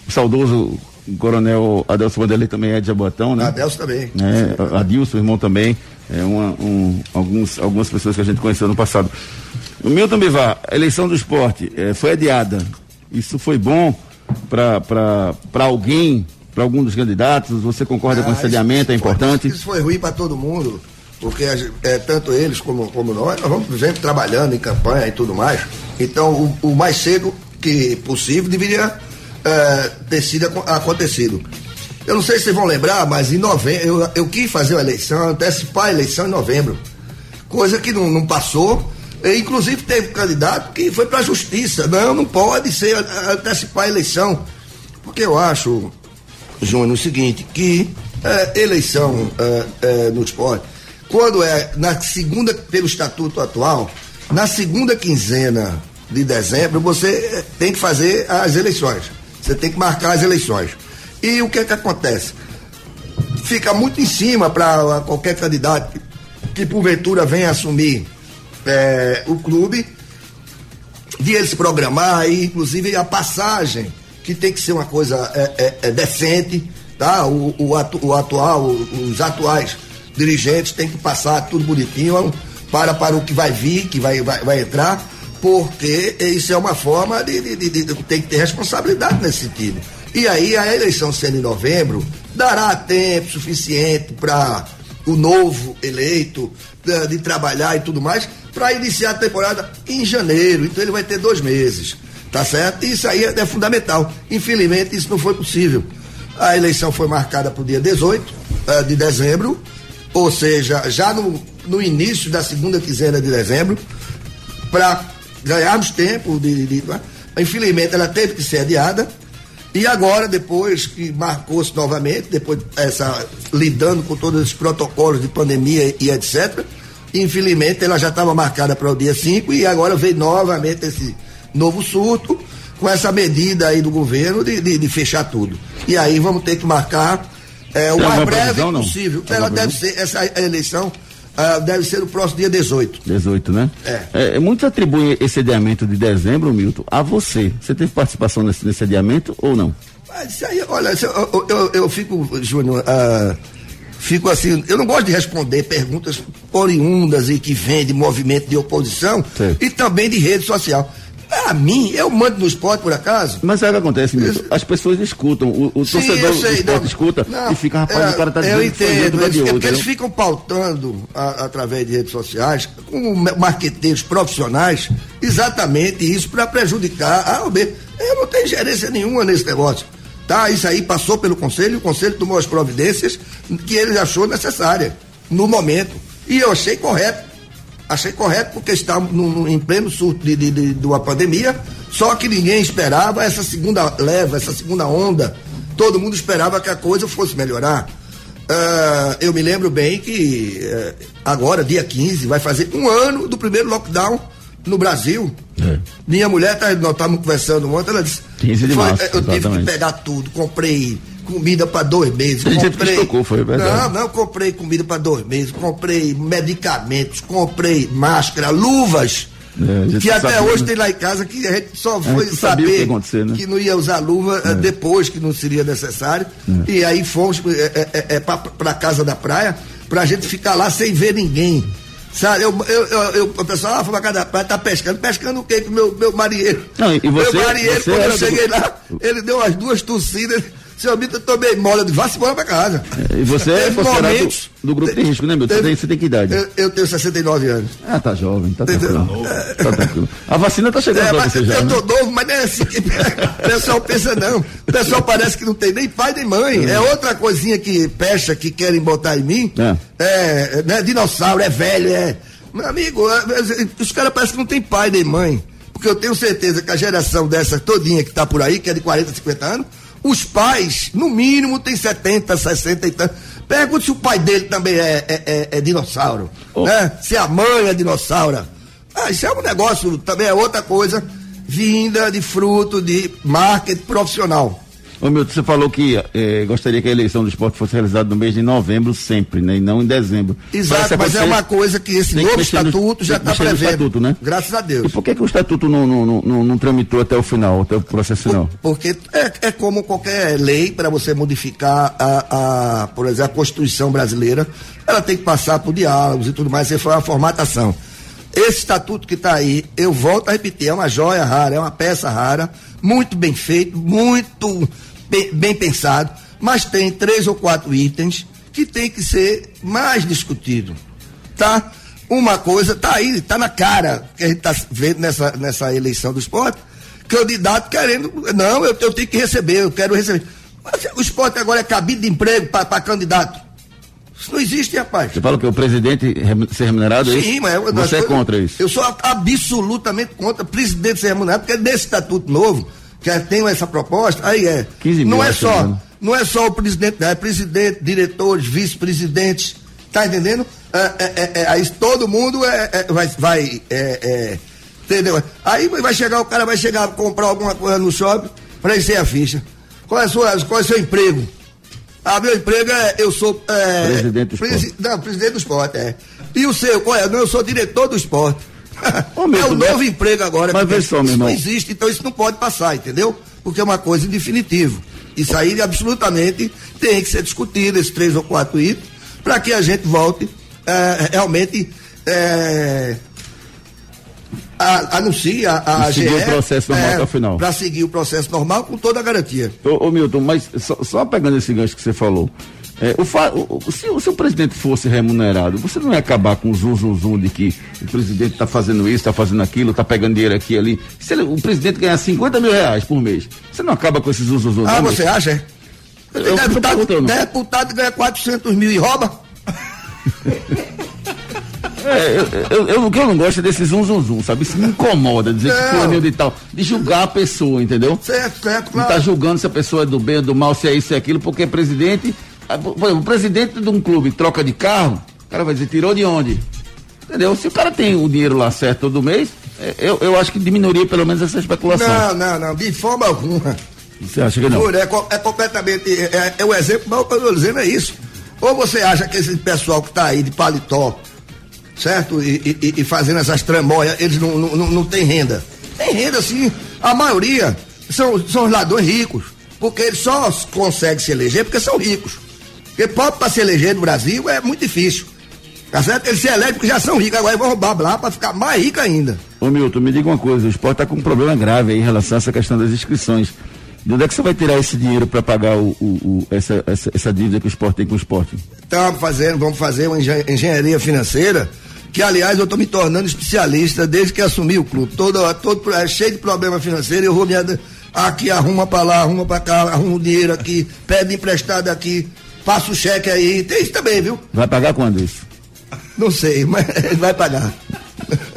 o saudoso coronel Adelso Vanderlei também é de Jaboatão, né? Adelso também. É, Adilson, irmão também. É uma, um, alguns, algumas pessoas que a gente conheceu no passado. O Milton Bivar, a eleição do esporte eh, foi adiada. Isso foi bom para alguém, para algum dos candidatos? Você concorda com esse Ah, isso- adiamento? É importante? Isso foi ruim para todo mundo, porque é, tanto eles como, como nós, nós vamos sempre trabalhando em campanha e tudo mais. Então, o, o mais cedo que possível deveria é, ter sido acon- acontecido. Eu não sei se vocês vão lembrar, mas em novembro, eu, eu quis fazer uma eleição, antecipar a eleição em novembro. Coisa que não, não passou. E, inclusive teve candidato que foi para a justiça. Não, não pode ser antecipar a eleição. Porque eu acho, Júnior, o seguinte, que é, eleição é, é, no esporte, quando é na segunda, pelo estatuto atual, na segunda quinzena de dezembro, você é, tem que fazer as eleições. Você tem que marcar as eleições. E o que é que acontece? Fica muito em cima para qualquer candidato que, que porventura venha assumir é, o clube, de ele se programar e inclusive a passagem, que tem que ser uma coisa é, é, decente, tá? O, o, atu- o atual, os atuais dirigentes têm que passar tudo bonitinho para, para o que vai vir, que vai, vai, vai entrar, porque isso é uma forma de, de, de- de- tem que ter responsabilidade nesse sentido. E aí a eleição sendo em novembro dará tempo suficiente para o novo eleito de, trabalhar e tudo mais para iniciar a temporada em janeiro. Então ele vai ter dois meses, tá certo? Isso aí é, é fundamental. Infelizmente isso não foi possível. A eleição foi marcada para o dia 18 eh, de dezembro, ou seja, já no, no início da segunda quinzena de dezembro, para ganharmos tempo de, de- de- infelizmente ela teve que ser adiada. E agora depois que marcou-se novamente depois essa lidando com todos esses protocolos de pandemia e etc infelizmente ela já estava marcada para o dia 5 e agora veio novamente esse novo surto com essa medida aí do governo de, de- de fechar tudo. E aí vamos ter que marcar é, o mais breve previsão, não? possível. Tem ela deve ser essa eleição ah, deve ser no próximo dia 18 18, né? É. muitos atribuem esse adiamento de dezembro, Milton, a você. Você teve participação nesse, nesse adiamento ou não? Mas aí, olha, eu, eu, eu- fico, Júnior, ah, fico assim, eu não gosto de responder perguntas oriundas e que vêm de movimento de oposição Certo. e também de rede social. Pra mim, eu mando no esporte por acaso. Mas é o que acontece, Milton. As pessoas escutam, o, o Sim, torcedor eu do sei, esporte não. escuta Não, e fica, rapaz, é, o cara tá Eu dizendo que dentro entendo, da eles, é porque eles entendeu? ficam pautando a- através de redes sociais, como ma- marqueteiros profissionais, exatamente isso para prejudicar a A ou B. Eu não tenho gerência nenhuma nesse negócio. Tá, isso aí passou pelo conselho, o conselho tomou as providências que ele achou necessária no momento. E eu achei correto. Achei correto porque no- em pleno surto de, de, de- de uma pandemia, só que ninguém esperava essa segunda leva, essa segunda onda. Todo mundo esperava que a coisa fosse melhorar. Ah, eu me lembro bem que eh, agora, dia 15, vai fazer um ano do primeiro lockdown no Brasil. Minha mulher, tá, nós estávamos conversando ontem, ela disse. 15 de março, eh, Eu tive que exatamente. pegar tudo, comprei comida para dois meses. Que comprei, foi verdade. Não, não, comprei comida para dois meses, comprei medicamentos, comprei máscara, luvas. É, a que até sabia, hoje né? tem lá em casa que a gente só A foi gente que saber acontecer, né? que não ia usar luva eh, depois que não seria necessário. E aí fomos é, é, é, para casa da praia pra gente ficar lá sem ver ninguém. Sabe, eu, eu, eu, o pessoal, ah, foi pra casa da praia, tá pescando. Pescando o quê? Com meu, meu marinheiro. Não, e- você- meu marinheiro, você quando eu do- cheguei lá, ele deu umas duas tossidas. Seu Mito, eu tomei mola, eu disse, vá-se embora pra casa. E você é considerado momentos- do grupo de risco, né, Milton? Você Teve- tem, você tem que idade? Eu, eu tenho 69 anos. Ah, tá jovem, tá tranquilo. Tá tranquilo. A vacina tá chegando É, pra você já, eu né? tô novo, mas não é assim que o pessoal pensa, não. O pessoal parece que não tem nem pai nem mãe. É outra coisinha que pecha que querem botar em mim. É. É, né, dinossauro, é velho, é. Meu amigo, é, é, os caras parecem que não tem pai nem mãe. Porque eu tenho certeza que a geração dessa todinha que tá por aí, que é de 40, 50 anos, os pais, no mínimo, tem 70, 60 e tanto. Pergunta se o pai dele também é, é, é- é dinossauro. Né? Se a mãe é dinossauro. Ah, isso é um negócio, também é outra coisa, vinda de fruto de marketing profissional. Ô Milton, você falou que eh, gostaria que a eleição do esporte fosse realizada no mês de novembro sempre, né? E não em dezembro. Exato, mas é uma coisa que esse novo mexer no- estatuto já tem que está no prevendo. estatuto, né? Graças a Deus. E por que, que o estatuto não, não, não, não- não tramitou até o final, até o processo final? Porque é, é como qualquer lei para você modificar a, a, por exemplo, a Constituição brasileira, ela tem que passar por diálogos e tudo mais, você foi uma formatação. Esse estatuto que está aí, eu volto a repetir, é uma joia rara, é uma peça rara, muito bem feito, muito bem, pensado, mas tem três ou quatro itens que tem que ser mais discutido, tá? Uma coisa, tá aí, tá na cara que a gente tá vendo nessa, nessa eleição do esporte, candidato querendo, não, eu, eu tenho que receber, eu quero receber. Mas o esporte agora é cabide de emprego para candidato. Isso não existe, rapaz. Você fala que o presidente ser remunerado é isso? Sim, mas eu, Você é contra isso? Eu sou absolutamente contra presidente ser remunerado, porque nesse estatuto novo, que tem essa proposta, aí é. 15 mil, não é só, né? não é só o presidente, é presidente, diretores, vice-presidentes, tá entendendo? É, é, é, é, aí todo mundo é, é, vai, vai é, é, entendeu? Aí vai chegar, o cara vai chegar a comprar alguma coisa no shopping para encher a ficha. Qual é, sua, qual é o seu emprego? Ah, meu emprego é, eu sou. É, Presidente do presi- esporte. Não, presidente do esporte, é. E o seu, qual é? Não, eu sou diretor do esporte. Ô, é Milton, o novo emprego agora. mas vê só, meu isso irmão. não existe, então isso não pode passar, entendeu? Porque é uma coisa em definitivo. Isso aí absolutamente tem que ser discutido, esses três ou quatro itens, para que a gente volte eh, realmente. eh, a, anuncie a, a E seguir AGE, o processo normal eh, até o final. Para seguir o processo normal com toda a garantia. Ô, ô, Milton, mas só, só pegando esse gancho que você falou, é, o o- se, o- se o presidente fosse remunerado, você não ia acabar com o zum, zum, zum de que o presidente está fazendo isso, está fazendo aquilo, está pegando dinheiro aqui e ali. Se ele- o presidente ganhar 50 mil reais por mês, você não acaba com esse zum, zum, zum? Ah, não, você acha? é? Eu fico deputado, deputado ganha 400 mil e rouba? É, eu, eu, eu- o que eu não gosto é desse zum, zum, zum, sabe? Isso me incomoda, dizer que Não. fulaninho de tal, de julgar a pessoa, entendeu? Certo, certo, Não claro. está julgando se a pessoa é do bem ou do mal, se é isso, se é aquilo, porque é presidente. Ah, Por exemplo, o presidente de um clube troca de carro, o cara vai dizer, tirou de onde? Entendeu? Se o cara tem o dinheiro lá certo todo mês, é, eu, eu acho que diminuiria pelo menos essa especulação. Não, não, não, de forma alguma. Você acha que não? Juro, é, é completamente. É, é o exemplo, mas o que eu estou dizendo é isso. Ou você acha que esse pessoal que está aí de paletó, certo? E, e- e fazendo essas tramóias, eles não, não, não, não têm renda. Tem renda sim. A maioria são, são os ladrões ricos. Porque eles só conseguem se eleger porque são ricos. Porque pobre para se eleger no Brasil é muito difícil. Tá certo? Eles se elegem porque já são ricos, agora vão roubar lá para ficar mais rico ainda. Ô Milton, me diga uma coisa, o esporte está com um problema grave aí em relação a essa questão das inscrições. De onde é que você vai tirar esse dinheiro para pagar o, o, o, essa, essa, essa, dívida que o esporte tem com o esporte? Estamos fazendo, vamos fazer uma engenharia financeira, que aliás eu estou me tornando especialista desde que assumi o clube. Todo, todo é cheio de problema financeiro, eu vou me aqui arruma para lá, arruma para cá, arruma o dinheiro aqui, pede emprestado aqui, passa o cheque aí, tem isso também, viu? Vai pagar quando isso? Não sei, mas vai pagar.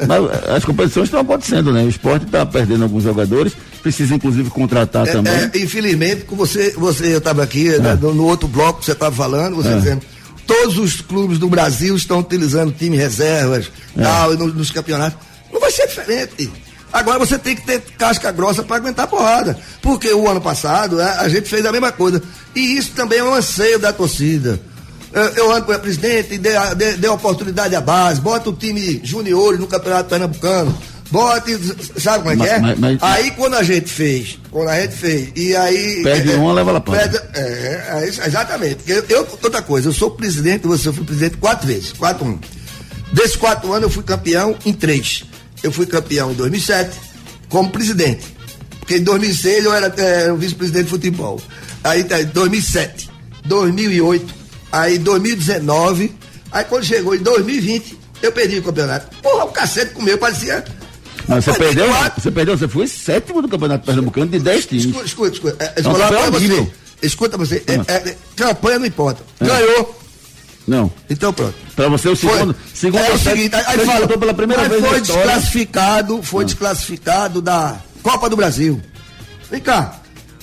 Mas as competições estão acontecendo, né? O esporte está perdendo alguns jogadores, precisa inclusive contratar é, também. É, infelizmente, você, você eu estava aqui é. né, no, outro bloco que você estava falando, você é. dizendo, todos os clubes do Brasil estão utilizando time reservas, é. tal, nos, nos campeonatos. Não vai ser diferente. Agora você tem que ter casca grossa para aguentar a porrada. Porque o ano passado a, a, gente fez a mesma coisa. E isso também é um anseio da torcida. Eu, eu ando com o presidente, dê, dê, dê oportunidade à base, bota o time juniores no Campeonato Pernambucano. Bote, sabe como é que é? Mas, aí quando a gente fez, quando a gente fez, e aí. Perde é, uma, leva lá para é, é, exatamente. Eu, eu, outra coisa, eu sou presidente, você fui presidente quatro vezes, quatro um. Desses quatro anos eu fui campeão em três. Eu fui campeão em 2007 como presidente. Porque em 2006 eu era, era o vice-presidente de futebol. Aí tá, 2007, 2008, aí 2019, aí quando chegou em 2020, eu perdi o campeonato. Porra, o cacete comeu, parecia. Não, você perdeu, você perdeu, você foi sétimo do campeonato pernambucano de 10 times. Escuta, escuta, escuta. É, Não, você. Escuta você, é, é, campanha não importa. É. Ganhou. Não. Então pronto. Para você o segundo, foi, segundo é o seguinte, aí, aí fala, pela primeira vez foi desclassificado, foi desclassificado da Copa do Brasil. Vem cá,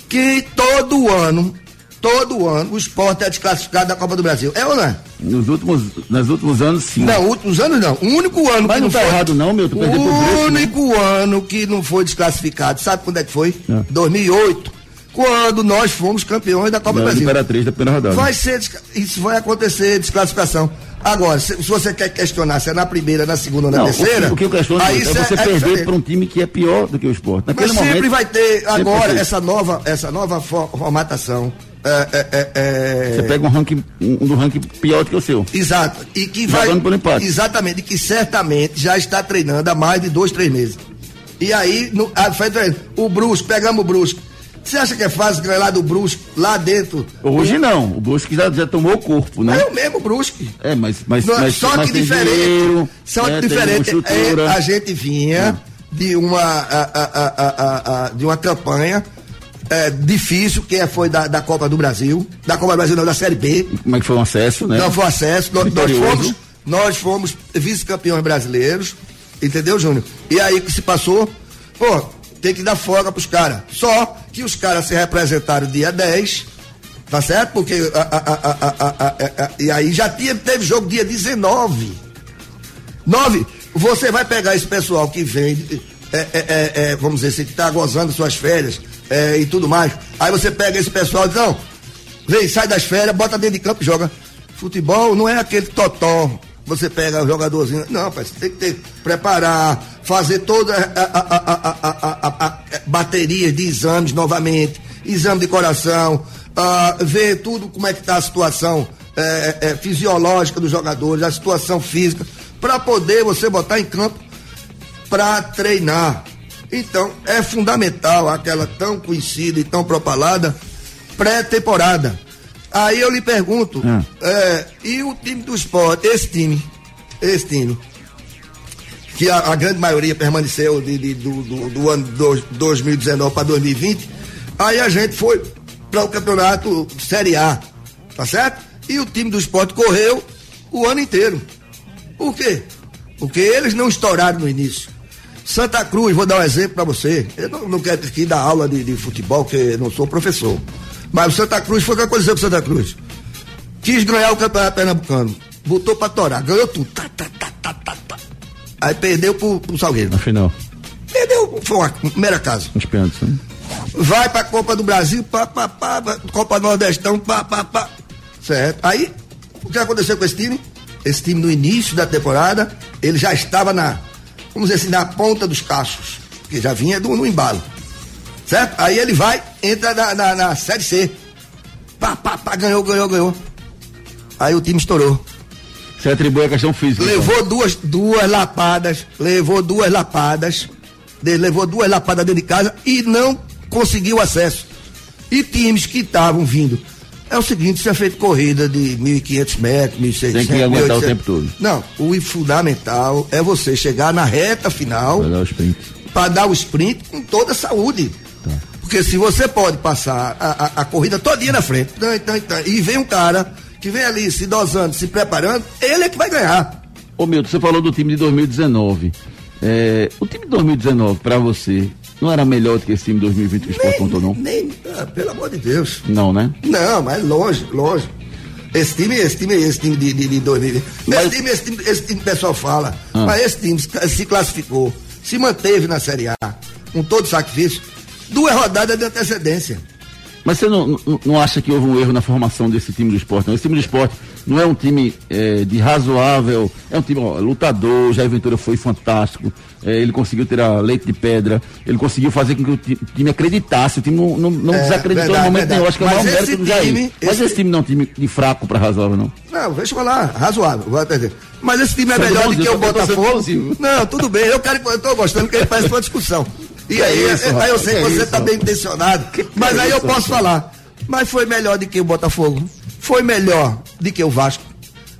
que todo ano todo ano o esporte é desclassificado da Copa do Brasil. É ou não é? Nos últimos, nos últimos anos, sim. Não, últimos anos não. O único ano Mas que não, não tá foi... errado não, meu. O único né? ano que não foi desclassificado, sabe quando é que foi? É. 2008. Quando nós fomos campeões da Copa do Brasil. Imperatriz da primeira rodada. Vai ser, isso vai acontecer, desclassificação. Agora, se, se, você quer questionar se é na primeira, na segunda ou na não, terceira. O que, o que eu questiono aí é você é perder para um time que é pior do que o esporte. Naquele Mas sempre momento, vai ter agora essa nova, essa nova formatação é, é, é, é, Você pega um ranking, um do ranking pior do que o seu. Exato. E que vai. Pelo empate. Exatamente. E que certamente já está treinando há mais de dois, três meses. E aí, no, a, o Brusque, pegamos o Brusque. Você acha que é fácil ganhar lá do Brusque, lá dentro? Hoje não. O Brusque já, já tomou o corpo, né? É o mesmo Brusque. É, mas. mas, não, mas só mas que diferente. Dinheiro, só que é, diferente. É, a gente vinha é. de uma, a, a, a, de uma campanha é, difícil, que é, foi da, da Copa do Brasil, da Copa do Brasil, não, da Série B. Como é que foi o acesso, né? Não foi acesso, nós, nós fomos, nós fomos vice-campeões brasileiros, entendeu, Júnior? E aí que se passou, pô, tem que dar folga pros caras. Só que os caras se representaram dia 10, tá certo? Porque a, a, a, e aí já tinha, teve jogo dia 19. 9. Você vai pegar esse pessoal que vem, é, é, é, vamos dizer assim, que tá gozando suas férias, é, e tudo mais. Aí você pega esse pessoal e diz, não, vem, sai das férias, bota dentro de campo e joga. Futebol não é aquele totó. Você pega o jogadorzinho. Não, pai, você tem que ter, preparar, fazer toda a, a, a, a bateria de exames novamente, exame de coração, uh, ver tudo como é que está a situação é, é, fisiológica dos jogadores, a situação física, para poder você botar em campo para treinar. Então, é fundamental aquela tão conhecida e tão propalada pré-temporada. Aí eu lhe pergunto, hum. é, e o time do esporte, esse time, esse time, que a, a grande maioria permaneceu de, de, do, do, do, ano do, 2019 para 2020, aí a gente foi para o campeonato Série A, tá certo? E o time do esporte correu o ano inteiro. Por quê? Porque eles não estouraram no início. Santa Cruz, vou dar um exemplo para você. Eu não, não, quero aqui dar aula de, de futebol, porque não sou professor. Mas o Santa Cruz foi o que aconteceu com o Santa Cruz. Quis ganhar o campeonato pernambucano. Botou pra torar, ganhou tudo. Tá, tá, tá, tá, tá, tá. Aí perdeu pro, pro Salgueiro. Na final. Perdeu, foi uma primeira casa. Os pênaltis, né? Vai pra Copa do Brasil, pá, pá, pá, Copa Nordestão, pá, pá, pá. Certo? Aí, o que aconteceu com esse time? Esse time no início da temporada, ele já estava na vamos dizer assim, na ponta dos cachos, que já vinha do, no embalo. Certo? Aí ele vai, entra na, na, na Série C. Pá, pá, pá, ganhou, ganhou, ganhou. Aí o time estourou. Você atribui a questão física. então. Levou duas, duas lapadas, levou duas lapadas, levou duas lapadas dentro de casa e não conseguiu acesso. E times que estavam vindo. É o seguinte, você é feito corrida de 1.500 metros, 1.600 Tem que aguentar o 1.800. tempo todo. Não, o fundamental é você chegar na reta final Vai dar o sprint. para dar o sprint com toda a saúde. Tá. Porque se você pode passar a, a, a corrida todinha na frente, então, então, então, e vem um cara que vem ali se dosando, se preparando, ele é que vai ganhar. Ô Milton, você falou do time de 2019. É, o time de 2019, pra você, não era melhor do que esse time de 2020 que o Sport contou, não? Nem, ah, pelo amor de Deus. Não, né? Não, mas longe, longe. Esse time, esse time, esse time de, de, de 2020. Esse time, esse time, esse time que o pessoal fala. Ah. Mas esse time se- se classificou, se manteve na Série A, com todo sacrifício, duas rodadas de antecedência. Mas você não, não, não acha que houve um erro na formação desse time do esporte? Não? Esse time do esporte não é um time eh, de razoável, é um time ó, lutador, o Jair Ventura foi fantástico, eh, ele conseguiu tirar leite de pedra, ele conseguiu fazer com que o ti- time acreditasse, o time não, não, não É, desacreditou verdade, no momento verdade. nenhum, acho que é o maior mérito do Jair. time- Mas esse- esse time não é um time de fraco para razoável, não. Não, deixa eu falar, razoável, vou entender. Mas esse time é é melhor do que o Botafogo. Não, tudo bem, eu quero, eu tô gostando que ele faz uma discussão. E aí, isso, aí eu sei que, você isso, tá bem intencionado, mas aí eu isso, posso falar. Mas foi melhor do que o Botafogo, foi melhor do que o Vasco,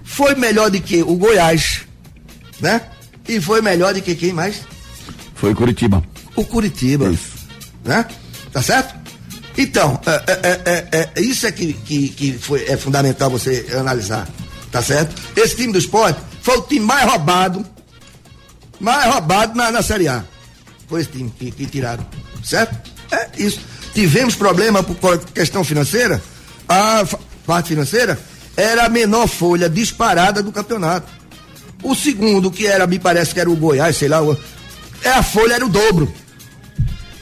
foi melhor do que o Goiás, né? E foi melhor do que quem mais? Foi Curitiba. o Curitiba. Né? Tá certo? Então, é, é, é, é, isso é que, que, que foi, é fundamental você analisar. Tá certo? Esse time do esporte foi o time mais roubado, mais roubado na, na Série A. Time que, que tiraram. Certo? É isso. Tivemos problema por questão financeira. A parte financeira era a menor folha disparada do campeonato. O segundo, que era, me parece que era o Goiás, sei lá, o- é a folha era o dobro.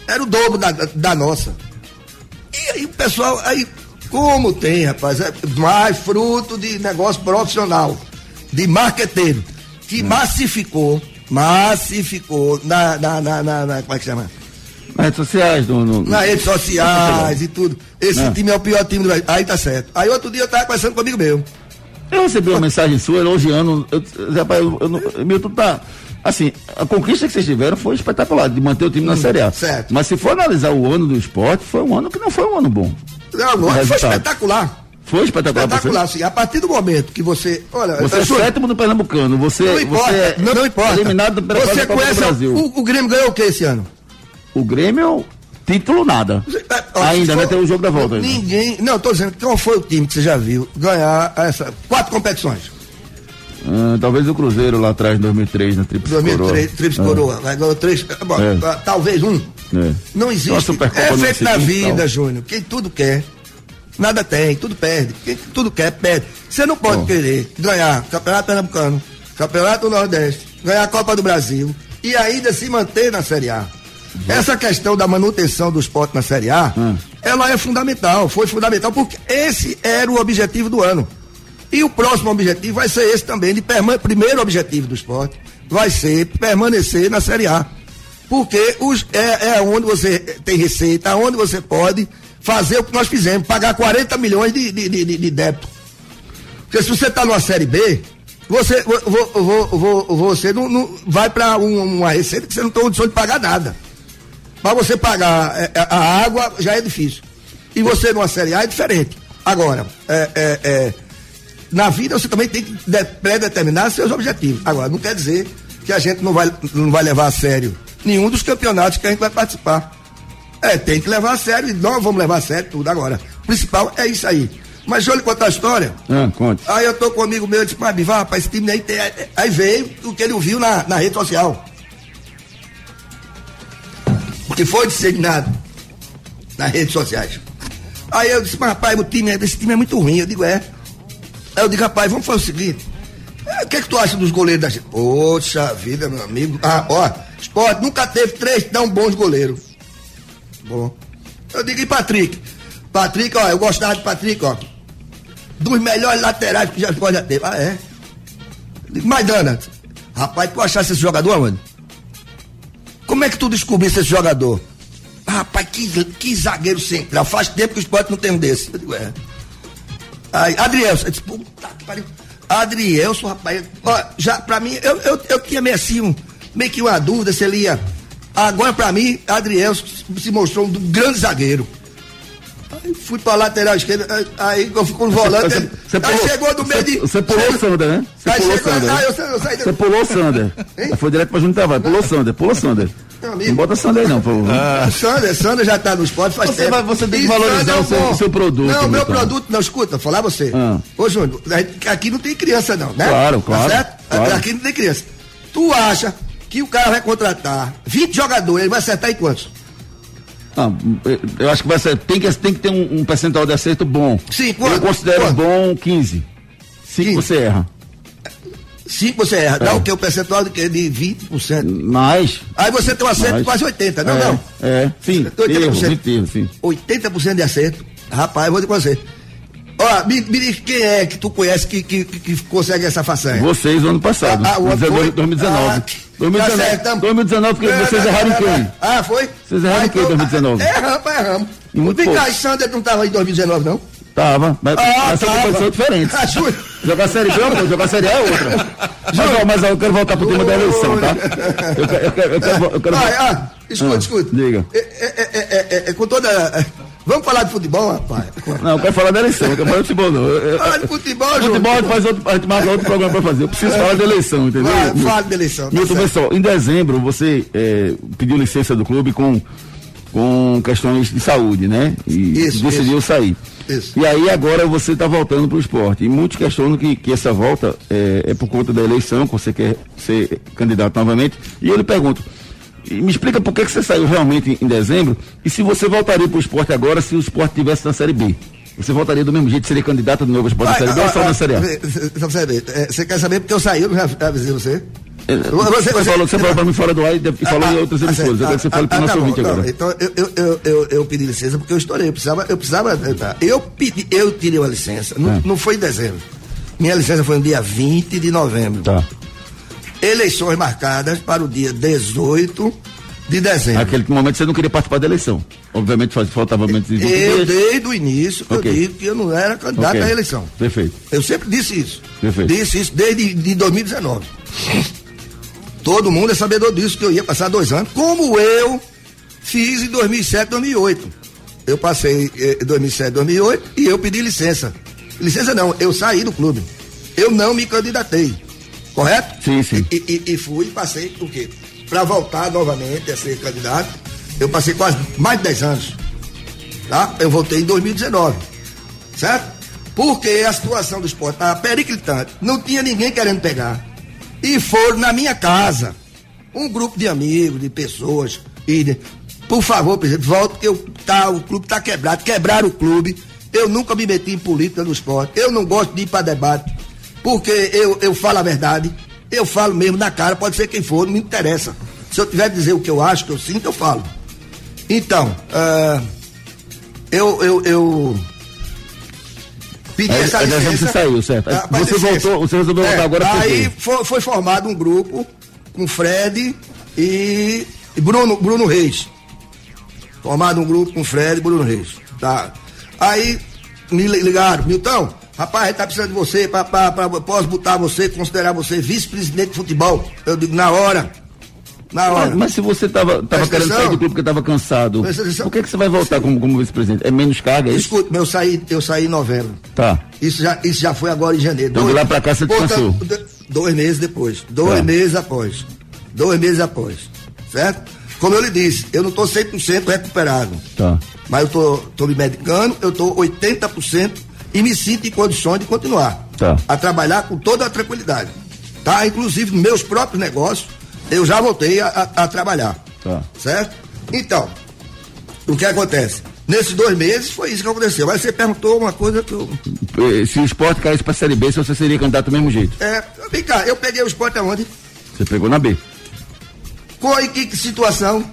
Era o dobro da, da nossa. E aí o pessoal, aí, como tem, rapaz, é mais fruto de negócio profissional, de marqueteiro, que massificou, massificou na, na, na, na, na- como é que chama? Nas redes sociais, no, no- Nas redes sociais e tudo. Esse Ah. time é o pior time do Brasil. Aí tá certo. Aí outro dia eu tava conversando comigo meu. Eu recebi uma mensagem sua elogiando. Eu, rapaz, eu, eu, não- Milton tá. Assim, a conquista que vocês tiveram foi espetacular, de manter o time na Série A. Hum, certo. Mas se for analisar o ano do esporte, foi um ano que não foi um ano bom. Não, O não, foi espetacular. Foi espetacular, Espetacular, sim. A partir do momento que você. Olha, Você é Júnior, sétimo no Pernambucano, você, não importa, você é não, não importa. eliminado pela Você do conhece Brasil. o, o Grêmio ganhou o que esse ano? O Grêmio, título nada. Ó, ainda, for- Tem o jogo da volta ainda. Ninguém. Não, tô dizendo, qual foi o time que você já viu ganhar essa quatro competições? Ah, talvez o Cruzeiro lá atrás, em 2003, na Tríplice 2003, Trips Ah. Coroa. Vai ganhar três. bom, É. Talvez um. É. Não existe. É feito na vida. Júnior. Quem tudo quer, nada tem, tudo perde. Quem tudo quer, perde. Você não pode Bom. querer ganhar Campeonato Pernambucano, Campeonato Nordeste, ganhar a Copa do Brasil e ainda se manter na Série A. Essa questão da manutenção do esporte na Série A, Hum. ela é fundamental, foi fundamental, porque esse era o objetivo do ano. E o próximo objetivo vai ser esse também, de primeiro objetivo do esporte vai ser permanecer na Série A. Porque os, é, é onde você tem receita, onde você pode fazer o que nós fizemos, pagar 40 milhões de, de, de, de- débito. Porque se você está numa Série B, você, vo- vo- vo- vo- você não, não vai para uma receita que você não tem condição de pagar nada. Para você pagar é, é, a água já é difícil. E você numa Série A é diferente. Agora, é, é, é, na vida você também tem que de- predeterminar seus objetivos. Agora, não quer dizer que a gente não vai, não vai levar a sério nenhum dos campeonatos que a gente vai participar. É, tem que levar a sério e nós vamos levar a sério tudo agora. O principal é isso aí. Mas deixa eu lhe contar a história. Ah, conte. Aí eu tô com um amigo meu, eu disse, mas Bivar, rapaz, esse time aí tem. Aí veio o que ele ouviu na, na rede social. O que foi disseminado nas redes sociais. Aí eu disse, mas rapaz, o time, é- esse time é muito ruim. Eu digo, é. Aí eu digo, rapaz, vamos fazer o seguinte. é, O que é que tu acha dos goleiros da gente? Poxa vida, meu amigo. Ah, ó, esporte nunca teve três tão bons goleiros. Bom. Eu digo, e Patrick? Patrick, ó, eu gostava de Patrick, ó. Dos melhores laterais que já pode teve. Ah, é? Eu digo, Maidana, rapaz, tu achasse esse jogador, mano? Como é que tu descobrisse esse jogador? Ah, rapaz, que, que zagueiro central. Faz tempo que o esporte não tem um desse. Eu digo, é. Aí, Adriel, eu disse, puta que pariu. Adrielson, rapaz, ó, já pra mim, eu, eu, eu tinha meio assim, um, meio que uma dúvida se ele ia. Agora, pra mim, Adrielson se mostrou um grande zagueiro. Aí fui pra lateral esquerda, aí- eu fico no volante. Você- você aí pulou- chegou do meio de. Você pulou o Sander, né? Você Aí pulou o Sander. ah, né? eu sa- eu saí da- Você pulou o Sander. Aí Foi direto pra Júnior Tavares. Pulou o Sander, pulou o Sander. Não bota Sander aí não, por favor. O Sander, Sander já tá no esporte faz Você tempo. vai- você tem que valorizar é o seu- o seu produto, Não, meu produto, não, escuta, vou falar você. Ah. Ô, Júnior, aqui não tem criança, não, né? Claro, claro, Tá certo? claro. Aqui não tem criança. Tu acha que o cara vai contratar 20 jogadores, ele vai acertar em quantos? Não, eu- eu acho que vai ser, tem que, tem que ter um, um percentual de acerto bom. Sim, Eu quanto? considero Quanto? bom 15. 5 você erra. Cinco você erra. É. Dá o que? O percentual de, de 20%. Mais. Aí você tem um acerto Mais. de quase 80%, não, é, não? É, sim. 80%. Erro, sim. 80% de acerto. Rapaz, eu vou pra você. Ó, me, me diz quem é que tu conhece que, que, que, que consegue essa façanha? Vocês, no ano passado. Ah, ah, o ano foi? 2019. Ah, 2019. tá certo, tamo- 2019, porque Não, vocês não, erraram não, quem? Ah, foi? Vocês erraram Ah, em quem em então, 2019? ah, Erramos, erramos. Pouco. e Sander não tava em 2019, não? Tava, mas, Ah, são tava. competições diferentes. Ah, juro. Jogar série B é uma jogar série A é outra. Mas, ó, mas ó, eu quero voltar pro tema da eleição, tá? Eu, quero- eu quero, eu quero, eu quero Ah, ah, escuta, Ah, escuta. Diga. É, é, é, é, é, é, com toda. É, Vamos falar de futebol, rapaz? Não, eu quero falar da eleição, eu quero falar de futebol, não. Fala de futebol, Júnior. Futebol a gente, faz outro, a gente marca outro programa pra fazer. Eu preciso falar da eleição, entendeu? Vai, fala de eleição, tá Milton, certo. pessoal, em dezembro você eh, pediu licença do clube com, com questões de saúde, né? E Isso, decidiu isso. sair. Isso. E aí agora você está voltando para o esporte. E muitos questionam que, que essa volta é, é por conta da eleição, que você quer ser candidato novamente. E eu lhe pergunto, e me explica por que, que você saiu realmente em, em dezembro e se você voltaria para o esporte agora se o esporte tivesse na Série B. Você voltaria do mesmo jeito, seria candidato de novo ao esporte na Série B ou só na Série A? Você, você, é, você quer saber porque eu saí, eu já avisei você? É, Você, falou, você falou para mim fora do ar e, falou em outras emissoras. Eu quero que você fale para o nosso tá ouvinte não, agora. Então, eu, eu, eu, eu, pedi licença porque eu estourei. Eu precisava. Eu, precisava, tá, eu, pedi, eu tirei uma licença. Não, É. não foi em dezembro. Minha licença foi no dia 20 de novembro. Tá. Eleições marcadas para o dia 18 de dezembro. Naquele momento você não queria participar da eleição. Obviamente faltava menos de 20 Eu, desde o início, Ok. eu digo que eu não era candidato Ok. à eleição. Perfeito. Eu sempre disse isso. Perfeito. Disse isso desde de 2019. Todo mundo é sabedor disso, que eu ia passar dois anos, como eu fiz em 2007, 2008. Eu passei em 2007, 2008 e eu pedi licença. Licença não, eu saí do clube. Eu não me candidatei. Correto? Sim, sim. E, e- e fui e passei o quê? Para voltar novamente a ser candidato, eu passei quase mais de 10 anos. Tá? Eu voltei em 2019. Certo? Porque a situação do esporte estava periclitante. Não tinha ninguém querendo pegar. E foram na minha casa. Um grupo de amigos, de pessoas. E de- por favor, presidente, volte, porque eu, tá, o clube está quebrado. Quebraram o clube. Eu nunca me meti em política no esporte. Eu não gosto de ir para debate. Porque eu, eu falo a verdade. Eu falo mesmo na cara, pode ser quem for, não me interessa. Se eu tiver que dizer o que eu acho, o que eu sinto, eu falo. Então, ah, eu, eu, eu pedi Aí- essa aí dezembro licença. você saiu, certo. Ah, você licença. voltou- você resolveu voltar agora por Aí foi, foi formado um grupo com Fred e, e Bruno, Bruno Reis. Formado um grupo com Fred e Bruno Reis. Tá. Aí me li- ligaram, Milton, rapaz, a gente tá precisando de você, pra, pra, pra- posso botar você, considerar você vice-presidente de futebol. Eu digo, na hora. Na hora. Mas, mas se você estava tava Presta querendo atenção. sair do clube porque estava cansado, por que, que você vai voltar como, como vice-presidente? É menos carga, é? Escuta, eu saí, eu saí em novembro. Tá. Isso já, isso já foi agora em janeiro. Então, de lá pra cá você descansou. dois meses depois. Dois Tá. meses após. Dois meses após. Certo? Como eu lhe disse, eu não estou 100% recuperado. Tá. Mas eu tô, tô me medicando, eu estou 80% e me sinto em condições de continuar. Tá. A trabalhar com toda a tranquilidade. Tá? Inclusive, meus próprios negócios, eu já voltei a, a- a trabalhar. Tá. Certo? Então, o que acontece? Nesses dois meses foi isso que aconteceu. Mas você perguntou uma coisa que eu. Eh, Se o esporte caísse pra Série B, se você seria candidato do mesmo jeito. É, vem cá, eu peguei o esporte aonde? Você pegou na B. Qual e que, que situação?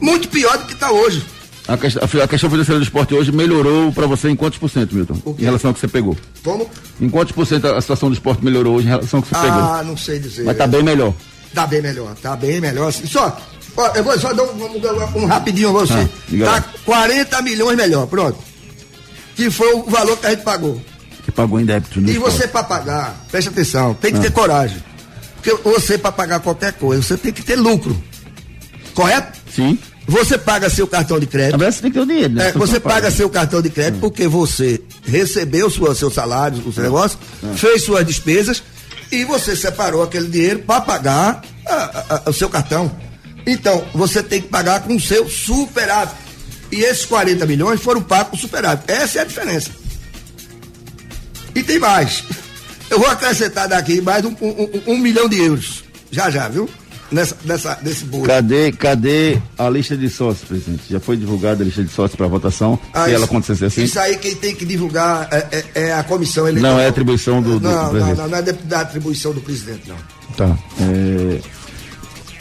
Muito pior do que está hoje. A questão, a questão financeira do esporte hoje melhorou pra você em quantos por cento, Milton? Em relação ao que você pegou. Como? Em quantos por cento a situação do esporte melhorou hoje em relação ao que você pegou? Ah, não sei dizer. Mas tá bem melhor. Tá bem melhor, tá bem melhor. Assim. Só, ó, eu vou só dar um, um- um rapidinho a você. Ah, tá lá. 40 milhões melhor, pronto. Que foi o valor que a gente pagou. Que pagou em débito. E você para pagar, preste atenção, tem que ah. ter coragem. Porque você para pagar qualquer coisa, você tem que ter lucro. Correto? Sim. Você paga seu cartão de crédito. Agora você tem que ter o dinheiro, né? É, você paga seu cartão de crédito hum. porque você recebeu sua, seu salário, o seu negócio, hum. fez suas despesas e você separou aquele dinheiro para pagar a, a, a, o seu cartão. Então, você tem que pagar com o seu superávit. E esses 40 milhões foram pagos com superávit. Essa é a diferença. E tem mais. Eu vou acrescentar daqui mais um, um, um, um milhão de euros. Já, já, viu? Nessa, nessa, nesse bolo. Cadê, cadê a lista de sócios, presidente? Já foi divulgada a lista de sócios para votação? Ah, se isso, ela acontecesse assim? Isso aí quem tem que divulgar é, é, é a comissão eleitoral. Não é atribuição do, do, não, do presidente. Não, não, não é da atribuição do presidente, não. Tá. É...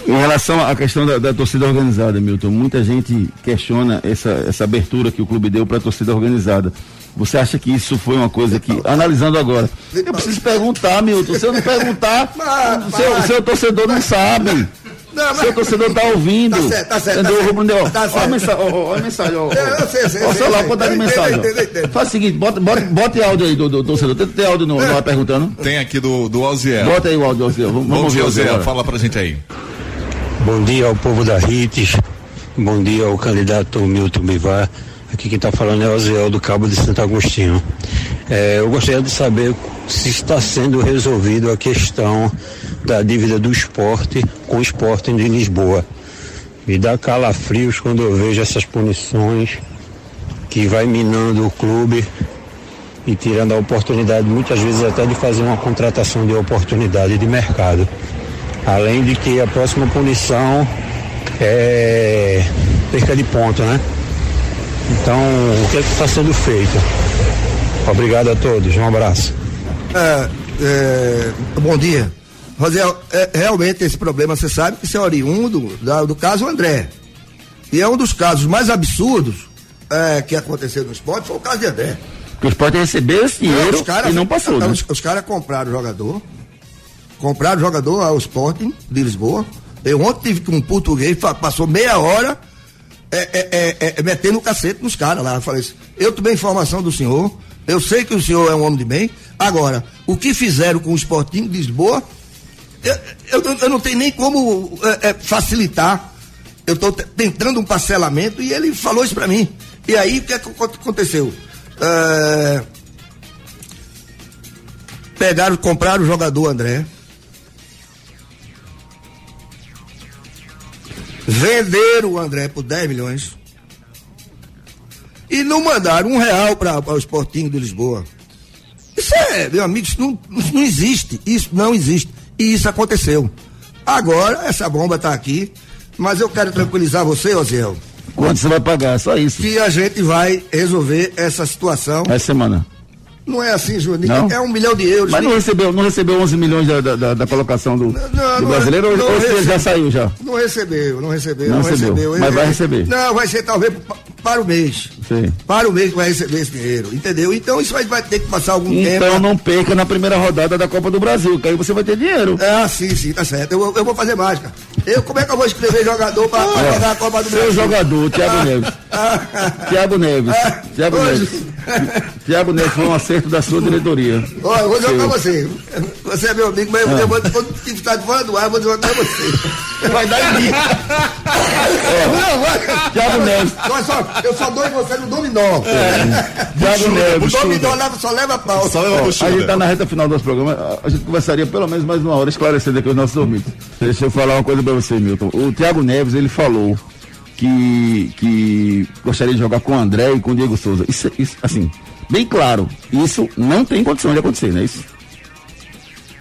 Em relação à questão da, da, torcida organizada, Milton, muita gente questiona essa, essa abertura que o clube deu para a torcida organizada. Você acha que isso foi uma coisa que, analisando agora, eu preciso perguntar, Milton. Se eu não perguntar, o seu, seu torcedor não sabe. Não, mas... Seu torcedor está ouvindo. Tá certo, tá certo. Entendeu? Tá Rubro Deu. Tá olha a mensagem. Olha a mensagem. Olha o celular, quantidade de mensagem. Faz o seguinte, bota, bota, bota áudio aí do, do, do torcedor. Tem, tem áudio no, no é. perguntando? Tem aqui do, do Alziel. Bota aí o áudio do Alziel. Vamos, vamos ouvir o Alziel. Fala pra gente aí. Bom dia ao povo da RITES. Bom dia ao candidato Milton Bivar. Aqui quem está falando é o Oziel do Cabo de Santo Agostinho. É, eu gostaria de saber se está sendo resolvido a questão da dívida do esporte com o esporte de Lisboa. Me dá calafrios quando eu vejo essas punições que vai minando o clube e tirando a oportunidade, muitas vezes até de fazer uma contratação de oportunidade de mercado. Além de que a próxima punição é perca de ponto, né? Então, o que é está sendo feito? Obrigado a todos, um abraço. É, é, bom dia. Rosel, é, realmente esse problema, você sabe que isso é oriundo da, do caso André. E é um dos casos mais absurdos é, que aconteceu no esporte, foi o caso de André. Que o esporte recebeu esse dinheiro não, cara, e não passou, né? Os, os caras compraram o jogador, compraram o jogador ao Sporting de Lisboa. Eu ontem tive com um português, passou meia hora é, é, é, é, metendo o cacete nos caras lá. Eu falei assim, eu tomei informação do senhor, eu sei que o senhor é um homem de bem. Agora, o que fizeram com o Sporting de Lisboa, eu, eu, eu não tenho nem como é, é, facilitar. Eu estou tentando um parcelamento e ele falou isso para mim. E aí, o é que aconteceu? pegaram, compraram o jogador André venderam o André por 10 milhões e não mandaram um real para o Sporting de Lisboa. Isso é, meu amigo, isso não, isso não existe. Isso não existe. E isso aconteceu. Agora, essa bomba está aqui, mas eu quero tranquilizar você, Osiel. Quanto você vai pagar? Só isso. Que a gente vai resolver essa situação. Essa semana. Não é assim, Juninho. É um milhão de euros. Mas não recebeu, não recebeu 11 milhões da, da, da colocação do, não, do brasileiro não, ou, ou recebe... já saiu já? Não recebeu, não recebeu. Não, não recebeu, recebeu. Mas vai receber. Não, vai ser talvez para o mês. Sim. Para o mês que vai receber esse dinheiro, entendeu? Então isso vai, vai ter que passar algum então, tempo. Então não perca na primeira rodada da Copa do Brasil, que aí você vai ter dinheiro. Ah, sim, sim, tá certo. Eu, eu vou fazer mágica. Eu, como é que eu vou escrever jogador para ah, jogar a Copa do Brasil? Seu jogador, Thiago ah, Neves. Thiago Neves. Ah, Thiago. Neves. Thiago Neves foi um acerto da sua diretoria. Olha, eu vou jogar você. Você é meu amigo, mas eu vou, quando ficar de fora do ar, eu vou jogar você. Vai dar em mim. É. Não, vai. Thiago Neves. Olha só, eu só dou em você no dominó. É. Thiago Neves. O dominó leva, só leva pau. Só leva a gente tá na reta final do nosso programa. A gente conversaria pelo menos mais uma hora esclarecendo aqui os nossos ouvintes. Deixa eu falar uma coisa pra você, Milton. O Thiago Neves, ele falou que, que gostaria de jogar com o André e com o Diego Souza. Isso, isso, assim, bem claro, isso não tem condição de acontecer, não é isso?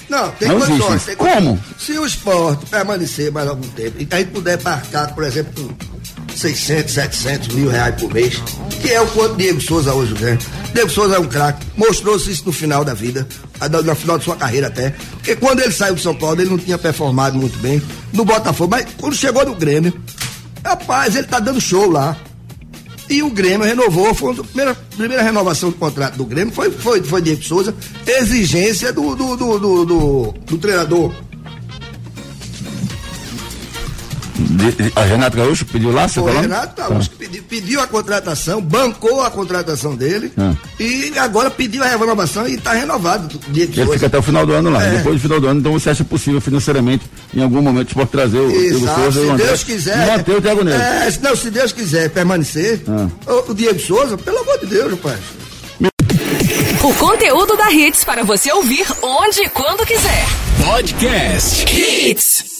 Não, tem não condições. Tem Como? Se o esporte permanecer mais algum tempo e a gente puder marcar, por exemplo, com 600, 700 mil reais por mês, que é o quanto Diego Souza hoje ganha. Diego Souza é um craque, mostrou-se isso no final da vida, no final de sua carreira até. Porque quando ele saiu do São Paulo, ele não tinha performado muito bem no Botafogo, mas quando chegou no Grêmio, Rapaz, ele tá dando show lá. E o Grêmio renovou, foi a primeira, primeira renovação do contrato do Grêmio, foi, foi, foi Diego Souza, exigência do, do, do, do, do, do treinador. De, de, a Renato Gaúcho pediu lá, você Foi falou? Renato Gaúcho que pediu, pediu a contratação, bancou a contratação dele Ah. e agora pediu a renovação e está renovado. Dia de Ele hoje. fica até o final do ano lá. É. Depois do final do ano, então você acha possível financeiramente, em algum momento, o esporte trazer o Diego Exato, Souza e o se André. Deus quiser. E manter o Thiago Neves. É, se- não, se Deus quiser permanecer, Ah. o, o Diego Souza, pelo amor de Deus, rapaz. O conteúdo da Hits para você ouvir onde e quando quiser. Podcast Hits.